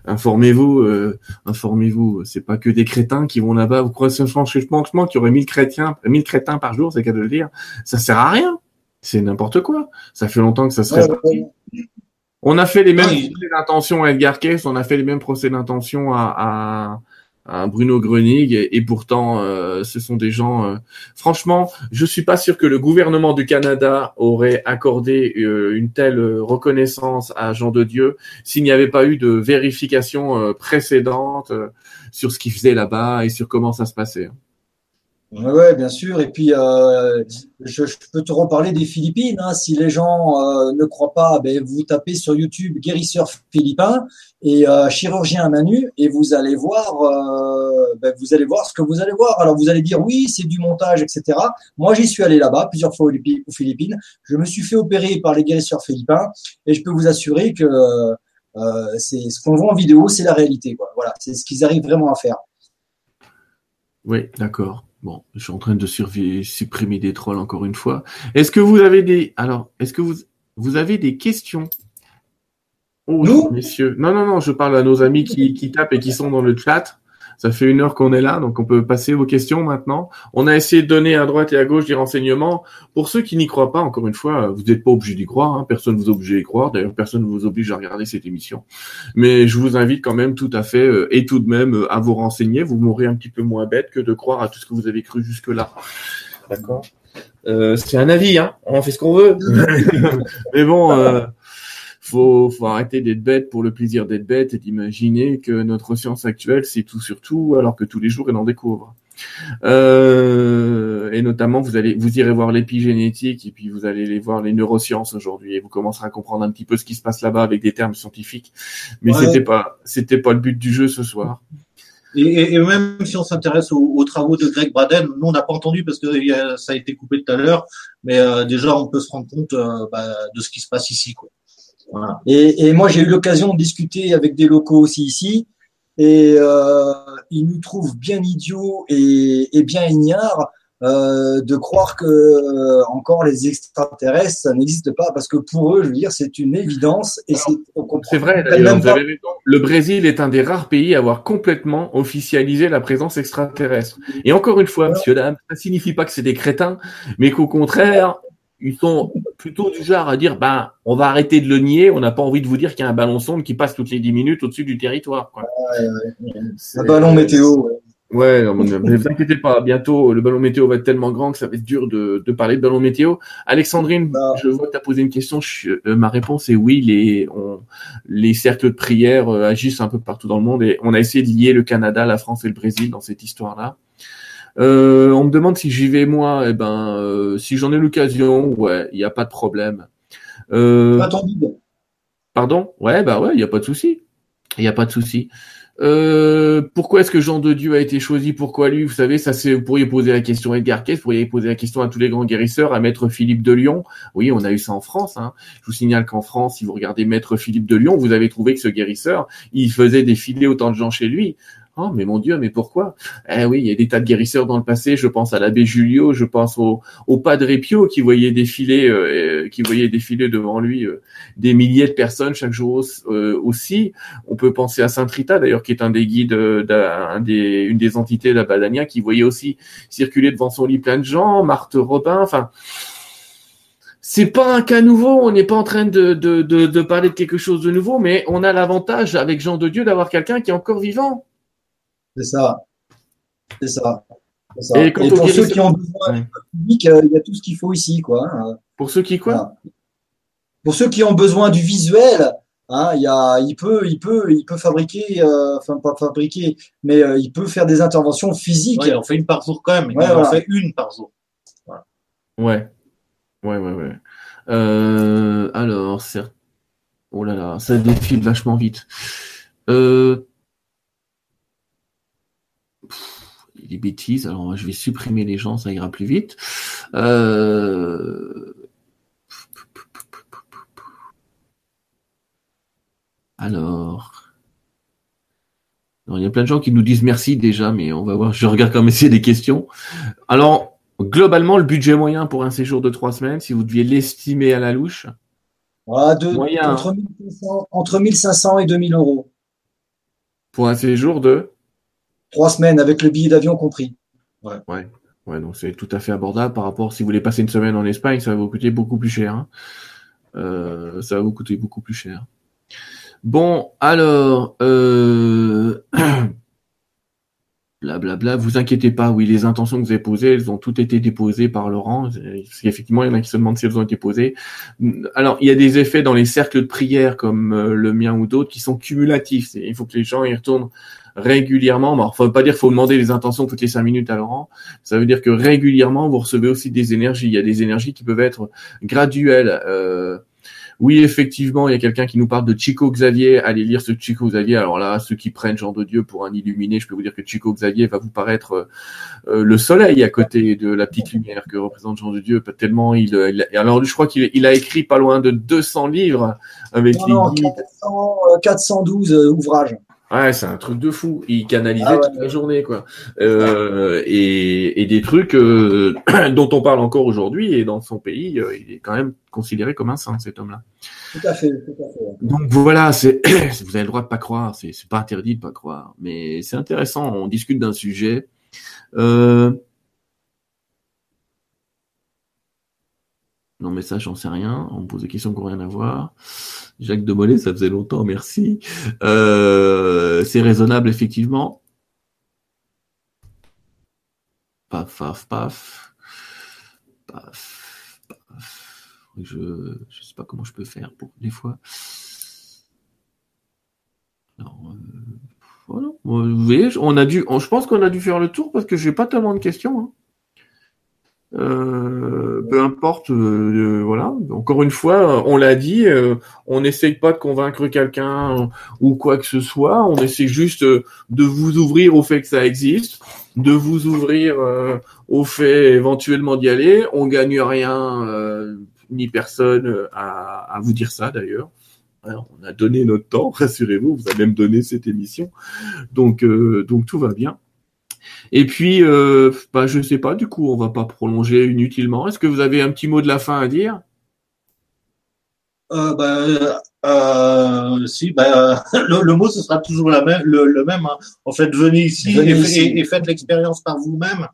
Informez-vous, euh, informez-vous. C'est pas que des crétins qui vont là-bas. Vous croyez franchement, qu'il y aurait 1000 chrétiens, 1000 crétins par jour, c'est qu'à de le dire. Ça sert à rien. C'est n'importe quoi. Ça fait longtemps que ça serait Ouais, parti. On a fait les mêmes procès d'intention à Edgar Cayce, on a fait les mêmes procès d'intention à, à, à Bruno Grönig, et, pourtant, euh, ce sont des gens. euh, franchement, je suis pas sûr que le gouvernement du Canada aurait accordé euh, une telle reconnaissance à Jean de Dieu s'il n'y avait pas eu de vérification précédente sur ce qu'il faisait là-bas et sur comment ça se passait. Ouais, bien sûr. Et puis, euh, je, peux te reparler des Philippines. Hein. Si les gens euh, ne croient pas, ben, vous tapez sur YouTube guérisseur philippin et euh, chirurgien à main nue et vous allez voir, euh, ben, vous allez voir ce que vous allez voir. Alors, vous allez dire oui, c'est du montage, etc. Moi, j'y suis allé là-bas plusieurs fois aux Philippines. Je me suis fait opérer par les guérisseurs philippins et je peux vous assurer que c'est ce qu'on voit en vidéo, c'est la réalité. Voilà, c'est ce qu'ils arrivent vraiment à faire. Oui, d'accord. Bon, je suis en train de supprimer des trolls encore une fois. Est-ce que vous avez des alors est-ce que vous vous avez des questions? Nous? messieurs Non non non, je parle à nos amis qui, qui tapent et qui sont dans le chat. Ça fait une heure qu'on est là, donc on peut passer aux questions maintenant. On a essayé de donner à droite et à gauche des renseignements. Pour ceux qui n'y croient pas, encore une fois, vous n'êtes pas obligé d'y croire. Hein. Personne ne vous oblige d'y croire. D'ailleurs, personne ne vous oblige à regarder cette émission. Mais je vous invite quand même tout à fait euh, et tout de même euh, à vous renseigner. Vous mourrez un petit peu moins bête que de croire à tout ce que vous avez cru jusque-là. D'accord euh, C'est un avis, hein. On fait ce qu'on veut. Mais bon. Faut, faut arrêter d'être bête pour le plaisir d'être bête et d'imaginer que notre science actuelle, c'est tout sur tout, alors que tous les jours, elle en découvre. Euh, et notamment, vous allez, vous irez voir l'épigénétique et puis vous allez les voir les neurosciences aujourd'hui et vous commencerez à comprendre un petit peu ce qui se passe là-bas avec des termes scientifiques. Mais c'était pas, c'était pas le but du jeu ce soir. Et, et même si on s'intéresse aux, travaux de Greg Braden, nous on n'a pas entendu parce que ça a été coupé tout à l'heure, mais euh, déjà on peut se rendre compte euh, bah, de ce qui se passe ici. Quoi. Et, moi, j'ai eu l'occasion de discuter avec des locaux aussi ici, et euh, ils nous trouvent bien idiots et, bien ignares euh, de croire que euh, encore les extraterrestres, ça n'existe pas, parce que pour eux, je veux dire, c'est une évidence. Et c'est vrai, Le Brésil est un des rares pays à avoir complètement officialisé la présence extraterrestre. Et encore une fois, monsieur, dame, ça signifie pas que c'est des crétins, mais qu'au contraire, ils sont plutôt du genre à dire ben on va arrêter de le nier, on n'a pas envie de vous dire qu'il y a un ballon sonde qui passe toutes les 10 minutes au-dessus du territoire. Quoi. Un ballon météo. Ouais, non, mais vous inquiétez pas, bientôt le ballon météo va être tellement grand que ça va être dur de, de parler de ballon météo. Alexandrine, bah. je vois que tu as posé une question. Euh, ma réponse est oui, les, les cercles de prière euh, agissent un peu partout dans le monde et on a essayé de lier le Canada, la France et le Brésil dans cette histoire-là. Euh, on me demande si j'y vais moi. Eh ben, euh, si j'en ai l'occasion, ouais, il n'y a pas de problème. Euh, pardon? Ouais, bah ouais, il n'y a pas de souci. Il n'y a pas de souci. Euh, pourquoi est-ce que Jean de Dieu a été choisi? Pourquoi lui? Vous savez, ça c'est. Vous pourriez poser la question à Edgar Cayce, vous pourriez poser la question à tous les grands guérisseurs, à Maître Philippe de Lyon. Oui, on a eu ça en France. Hein. Je vous signale qu'en France, si vous regardez Maître Philippe de Lyon, vous avez trouvé que ce guérisseur, il faisait défiler autant de gens chez lui. Oh, mais mon Dieu, mais pourquoi? Eh oui, il y a des tas de guérisseurs dans le passé. Je pense à l'abbé Julio, je pense au, au Padre Pio qui voyait défiler, euh, qui voyait défiler devant lui euh, des milliers de personnes chaque jour euh, aussi. On peut penser à Saint Rita d'ailleurs, qui est un des guides, d'un des, une des entités de la Badania, qui voyait aussi circuler devant son lit plein de gens. Marthe Robin, enfin c'est pas un cas nouveau, on n'est pas en train de, parler de quelque chose de nouveau, mais on a l'avantage avec Jean de Dieu d'avoir quelqu'un qui est encore vivant. C'est ça. C'est ça. Et, pour ceux qui ont besoin de public, euh, il y a tout ce qu'il faut ici, quoi. Hein. Pour ceux qui quoi? Pour ceux qui ont besoin du visuel, hein, il, y a, il peut, il peut, il peut fabriquer, euh, enfin pas fabriquer, mais euh, il peut faire des interventions physiques. il en fait une par jour quand même. il en fait une par jour. Ouais, ouais, ouais, ouais. alors, certes. Oh là là, ça défile vachement vite. Euh, des bêtises. Alors je vais supprimer les gens, ça ira plus vite. Euh, alors. il y a plein de gens qui nous disent merci déjà, mais on va voir. Je regarde quand même s'il y a des questions. Alors, globalement, le budget moyen pour un séjour de trois semaines, si vous deviez l'estimer à la louche? moyen, entre, 1500, entre 1500 et 2000 euros. Pour un séjour de? Trois semaines avec le billet d'avion compris. Ouais. ouais. Ouais, donc c'est tout à fait abordable par rapport si vous voulez passer une semaine en Espagne, ça va vous coûter beaucoup plus cher. Hein. Euh, ça va vous coûter beaucoup plus cher. Bon, alors, euh... blablabla, vous inquiétez pas, oui, les intentions que vous avez posées, elles ont toutes été déposées par Laurent. Effectivement, il y en a qui se demandent si elles ont été posées. Alors, il y a des effets dans les cercles de prière comme euh, le mien ou d'autres qui sont cumulatifs. Il faut que les gens y retournent régulièrement. Bon, faut pas dire qu'il faut demander les intentions toutes les cinq minutes à Laurent. Ça veut dire que régulièrement, vous recevez aussi des énergies. Il y a des énergies qui peuvent être graduelles. Euh, oui, effectivement, il y a quelqu'un qui nous parle de Chico Xavier. Allez lire ce Chico Xavier. Alors là, ceux qui prennent Jean de Dieu pour un illuminé, je peux vous dire que Chico Xavier va vous paraître euh, le soleil à côté de la petite lumière que représente Jean de Dieu. Tellement il, il alors je crois qu'il il a écrit pas loin de 200 livres avec non, 412 euh, ouvrages. Ouais, c'est un truc de fou. Il canalisait Ah ouais. toute la journée, quoi. Euh, et, et des trucs euh, dont on parle encore aujourd'hui, et dans son pays, euh, il est quand même considéré comme un saint, cet homme-là. Tout à fait, tout à fait. Donc voilà, c'est vous avez le droit de pas croire, c'est c'est pas interdit de pas croire, mais c'est intéressant. On discute d'un sujet. Euh... Non, mais ça, j'en sais rien. On me pose des questions qui n'ont rien à voir. Jacques de Mollet, ça faisait longtemps, merci. Euh, c'est raisonnable, effectivement. Paf, paf, paf. Paf, paf. Je je sais pas comment je peux faire pour des fois. Alors, euh, Vous voyez, on a dû, je pense qu'on a dû faire le tour parce que j'ai pas tellement de questions. hein. Euh, peu importe, euh, euh, voilà. Encore une fois, on l'a dit, euh, on n'essaye pas de convaincre quelqu'un ou quoi que ce soit. On essaie juste de vous ouvrir au fait que ça existe, de vous ouvrir au fait éventuellement d'y aller. On gagne rien, ni personne à, vous dire ça d'ailleurs. Alors, on a donné notre temps, rassurez-vous, vous avez même donné cette émission, donc donc tout va bien. Et puis, euh, bah, je sais pas, du coup, on va pas prolonger inutilement. Est-ce que vous avez un petit mot de la fin à dire? Euh, bah, euh, si, bah, le, le mot ce sera toujours la même, le, le même. hein. En fait, venez ici, Venez et, ici. et- et faites l'expérience par vous-même.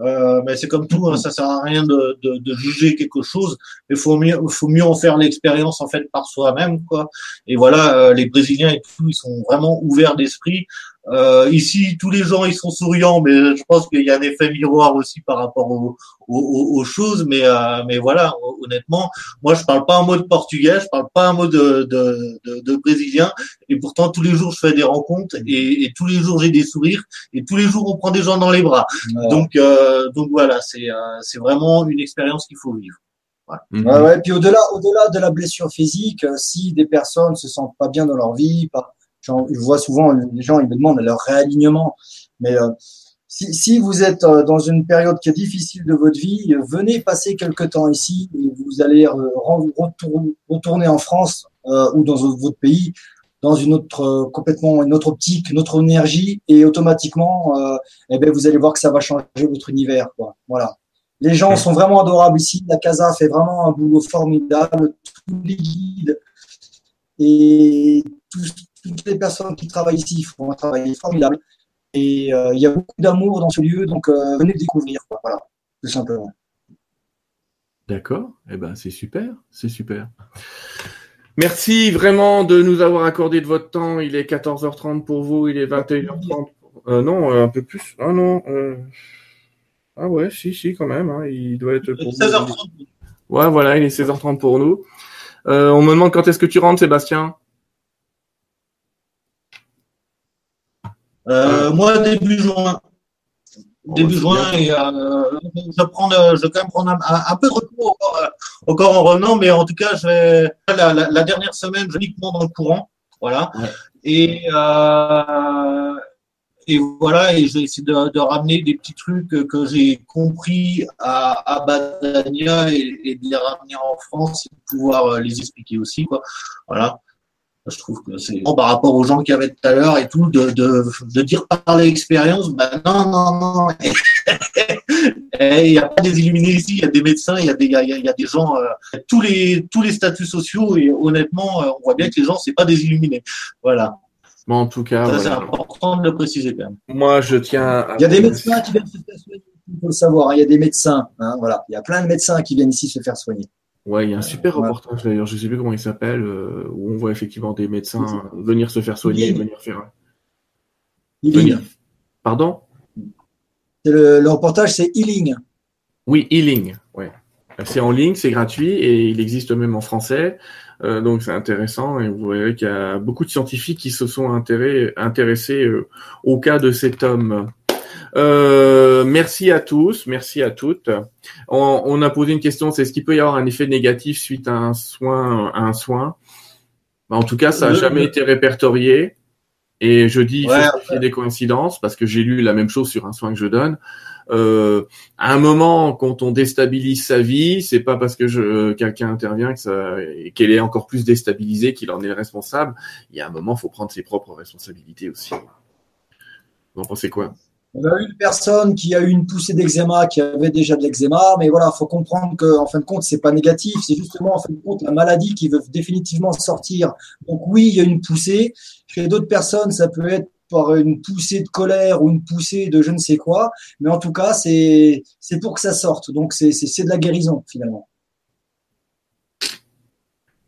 Euh, mais c'est comme tout, hein, ça sert à rien de, de, de juger quelque chose. Il faut mieux, faut mieux en faire l'expérience en fait par soi-même, quoi. Et voilà, euh, les Brésiliens et tout, ils sont vraiment ouverts d'esprit. Euh, ici, tous les gens ils sont souriants, mais je pense qu'il y a un effet miroir aussi par rapport aux, aux, aux- choses. Mais euh, mais voilà, honnêtement, moi je parle pas un mot de portugais, je parle pas un mot de, de, de, de brésilien, et pourtant tous les jours je fais des rencontres et, et tous les jours j'ai des sourires et tous les jours on prend des gens dans les bras. Voilà. Donc euh, donc voilà, c'est euh, c'est vraiment une expérience qu'il faut vivre. Ouais, ouais. Puis au-delà, au-delà de la blessure physique, euh, si des personnes se sentent pas bien dans leur vie, pas, j'en- je vois souvent les gens, ils me demandent leur réalignement. Mais euh, si, si vous êtes euh, dans une période qui est difficile de votre vie, euh, venez passer quelque temps ici et vous allez retourner en France euh, ou dans votre pays dans une autre complètement une autre optique, une autre énergie et automatiquement, euh, eh ben vous allez voir que ça va changer votre univers. Quoi. Voilà. Les gens sont vraiment adorables ici. La Casa fait vraiment un boulot formidable. Tous les guides et tous- toutes les personnes qui travaillent ici font un travail formidable. Et euh, il y a beaucoup d'amour dans ce lieu, donc euh, venez le découvrir. quoi. Voilà, tout simplement. D'accord. Eh ben, c'est super, c'est super. Merci vraiment de nous avoir accordé de votre temps. Il est 14h30 pour vous, il est 21h30. Euh, non, euh, un peu plus. Ah non. euh, Ah ouais, si, si, quand même. hein, Il doit être pour vous. 16h30. Ouais, voilà, il est 16h30 pour nous. Euh, on me demande quand est-ce que tu rentres, Sébastien? Euh, moi début juin. Début c'est juin et euh, je prends, euh, je vais quand même prendre un, un- un peu de repos encore, euh, encore en revenant, mais en tout cas, je vais la, la, la dernière semaine, je vais uniquement dans le courant, voilà. Ouais. Et euh, et voilà, et je vais essayer de, de ramener des petits trucs que, que j'ai compris à, à Badania et, et de les ramener en France et de pouvoir euh, les expliquer aussi, quoi. Voilà. Je trouve que c'est bon, par rapport aux gens qu'il y avait tout à l'heure et tout, de, de, de dire par l'expérience, ben non, non, non. Et Il n'y a pas des illuminés ici, il y a des médecins, il y a des, il y a, y a des gens, euh, tous les tous les statuts sociaux et honnêtement, euh, on voit bien que les gens c'est pas des illuminés. Voilà, Bon, en tout cas, ça c'est important de le préciser quand même. moi, je tiens à... Il y a des médecins qui viennent se faire soigner. Il faut le savoir. hein. Il y a des médecins. hein, voilà. Il y a plein de médecins qui viennent ici se faire soigner. Ouais, il y a un super Ouais. reportage d'ailleurs, je sais plus comment il s'appelle, euh, où on voit effectivement des médecins venir se faire soigner, Oui. venir faire... Healing. Venir. Pardon? Le, le reportage, c'est Healing. Oui, e-ling, ouais. C'est en ligne, c'est gratuit et il existe même en français. Euh, donc c'est intéressant et vous voyez qu'il y a beaucoup de scientifiques qui se sont intéressés, intéressés euh, au cas de cet homme. Euh, merci à tous, merci à toutes. On, on a posé une question, c'est est-ce qu'il peut y avoir un effet négatif suite à un soin, à un soin? Bah, En tout cas, ça n'a Le- jamais le- été répertorié. Et je dis, il faut Ouais, des coïncidences parce que j'ai lu la même chose sur un soin que je donne. euh, à un moment, quand on déstabilise sa vie, c'est pas parce que je, quelqu'un intervient que ça, qu'elle est encore plus déstabilisée qu'il en est responsable. Il y a un moment, faut prendre ses propres responsabilités aussi. Vous en pensez quoi? On a une personne qui a eu une poussée d'eczéma, qui avait déjà de l'eczéma, mais voilà, faut comprendre qu'en fin de compte, c'est pas négatif, c'est justement en fin de compte la maladie qui veut définitivement sortir. Donc oui, il y a une poussée. Chez d'autres personnes, ça peut être par une poussée de colère ou une poussée de je ne sais quoi, mais en tout cas, c'est c'est pour que ça sorte. Donc c'est c'est de la guérison finalement.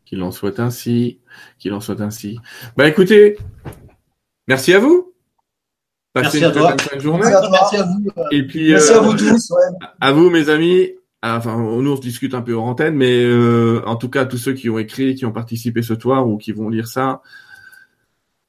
Qu'il en soit ainsi, qu'il en soit ainsi. Bah écoutez, merci à vous. Passez merci une à très bonne journée. Merci à, vous. Et puis, merci à vous tous. À vous, mes amis. Enfin, nous on se discute un peu en antenne, mais euh, en tout cas, tous ceux qui ont écrit, qui ont participé ce soir ou qui vont lire ça,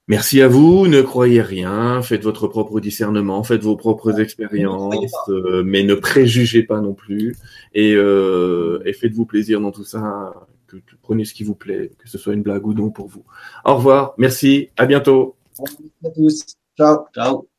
merci à vous. Ne croyez rien. Faites votre propre discernement, faites vos propres expériences, euh, mais ne préjugez pas non plus. Et, euh, et faites-vous plaisir dans tout ça. Que, prenez ce qui vous plaît, que ce soit une blague ou non pour vous. Au revoir. Merci. À bientôt. Merci à tous. Ciao. Ciao.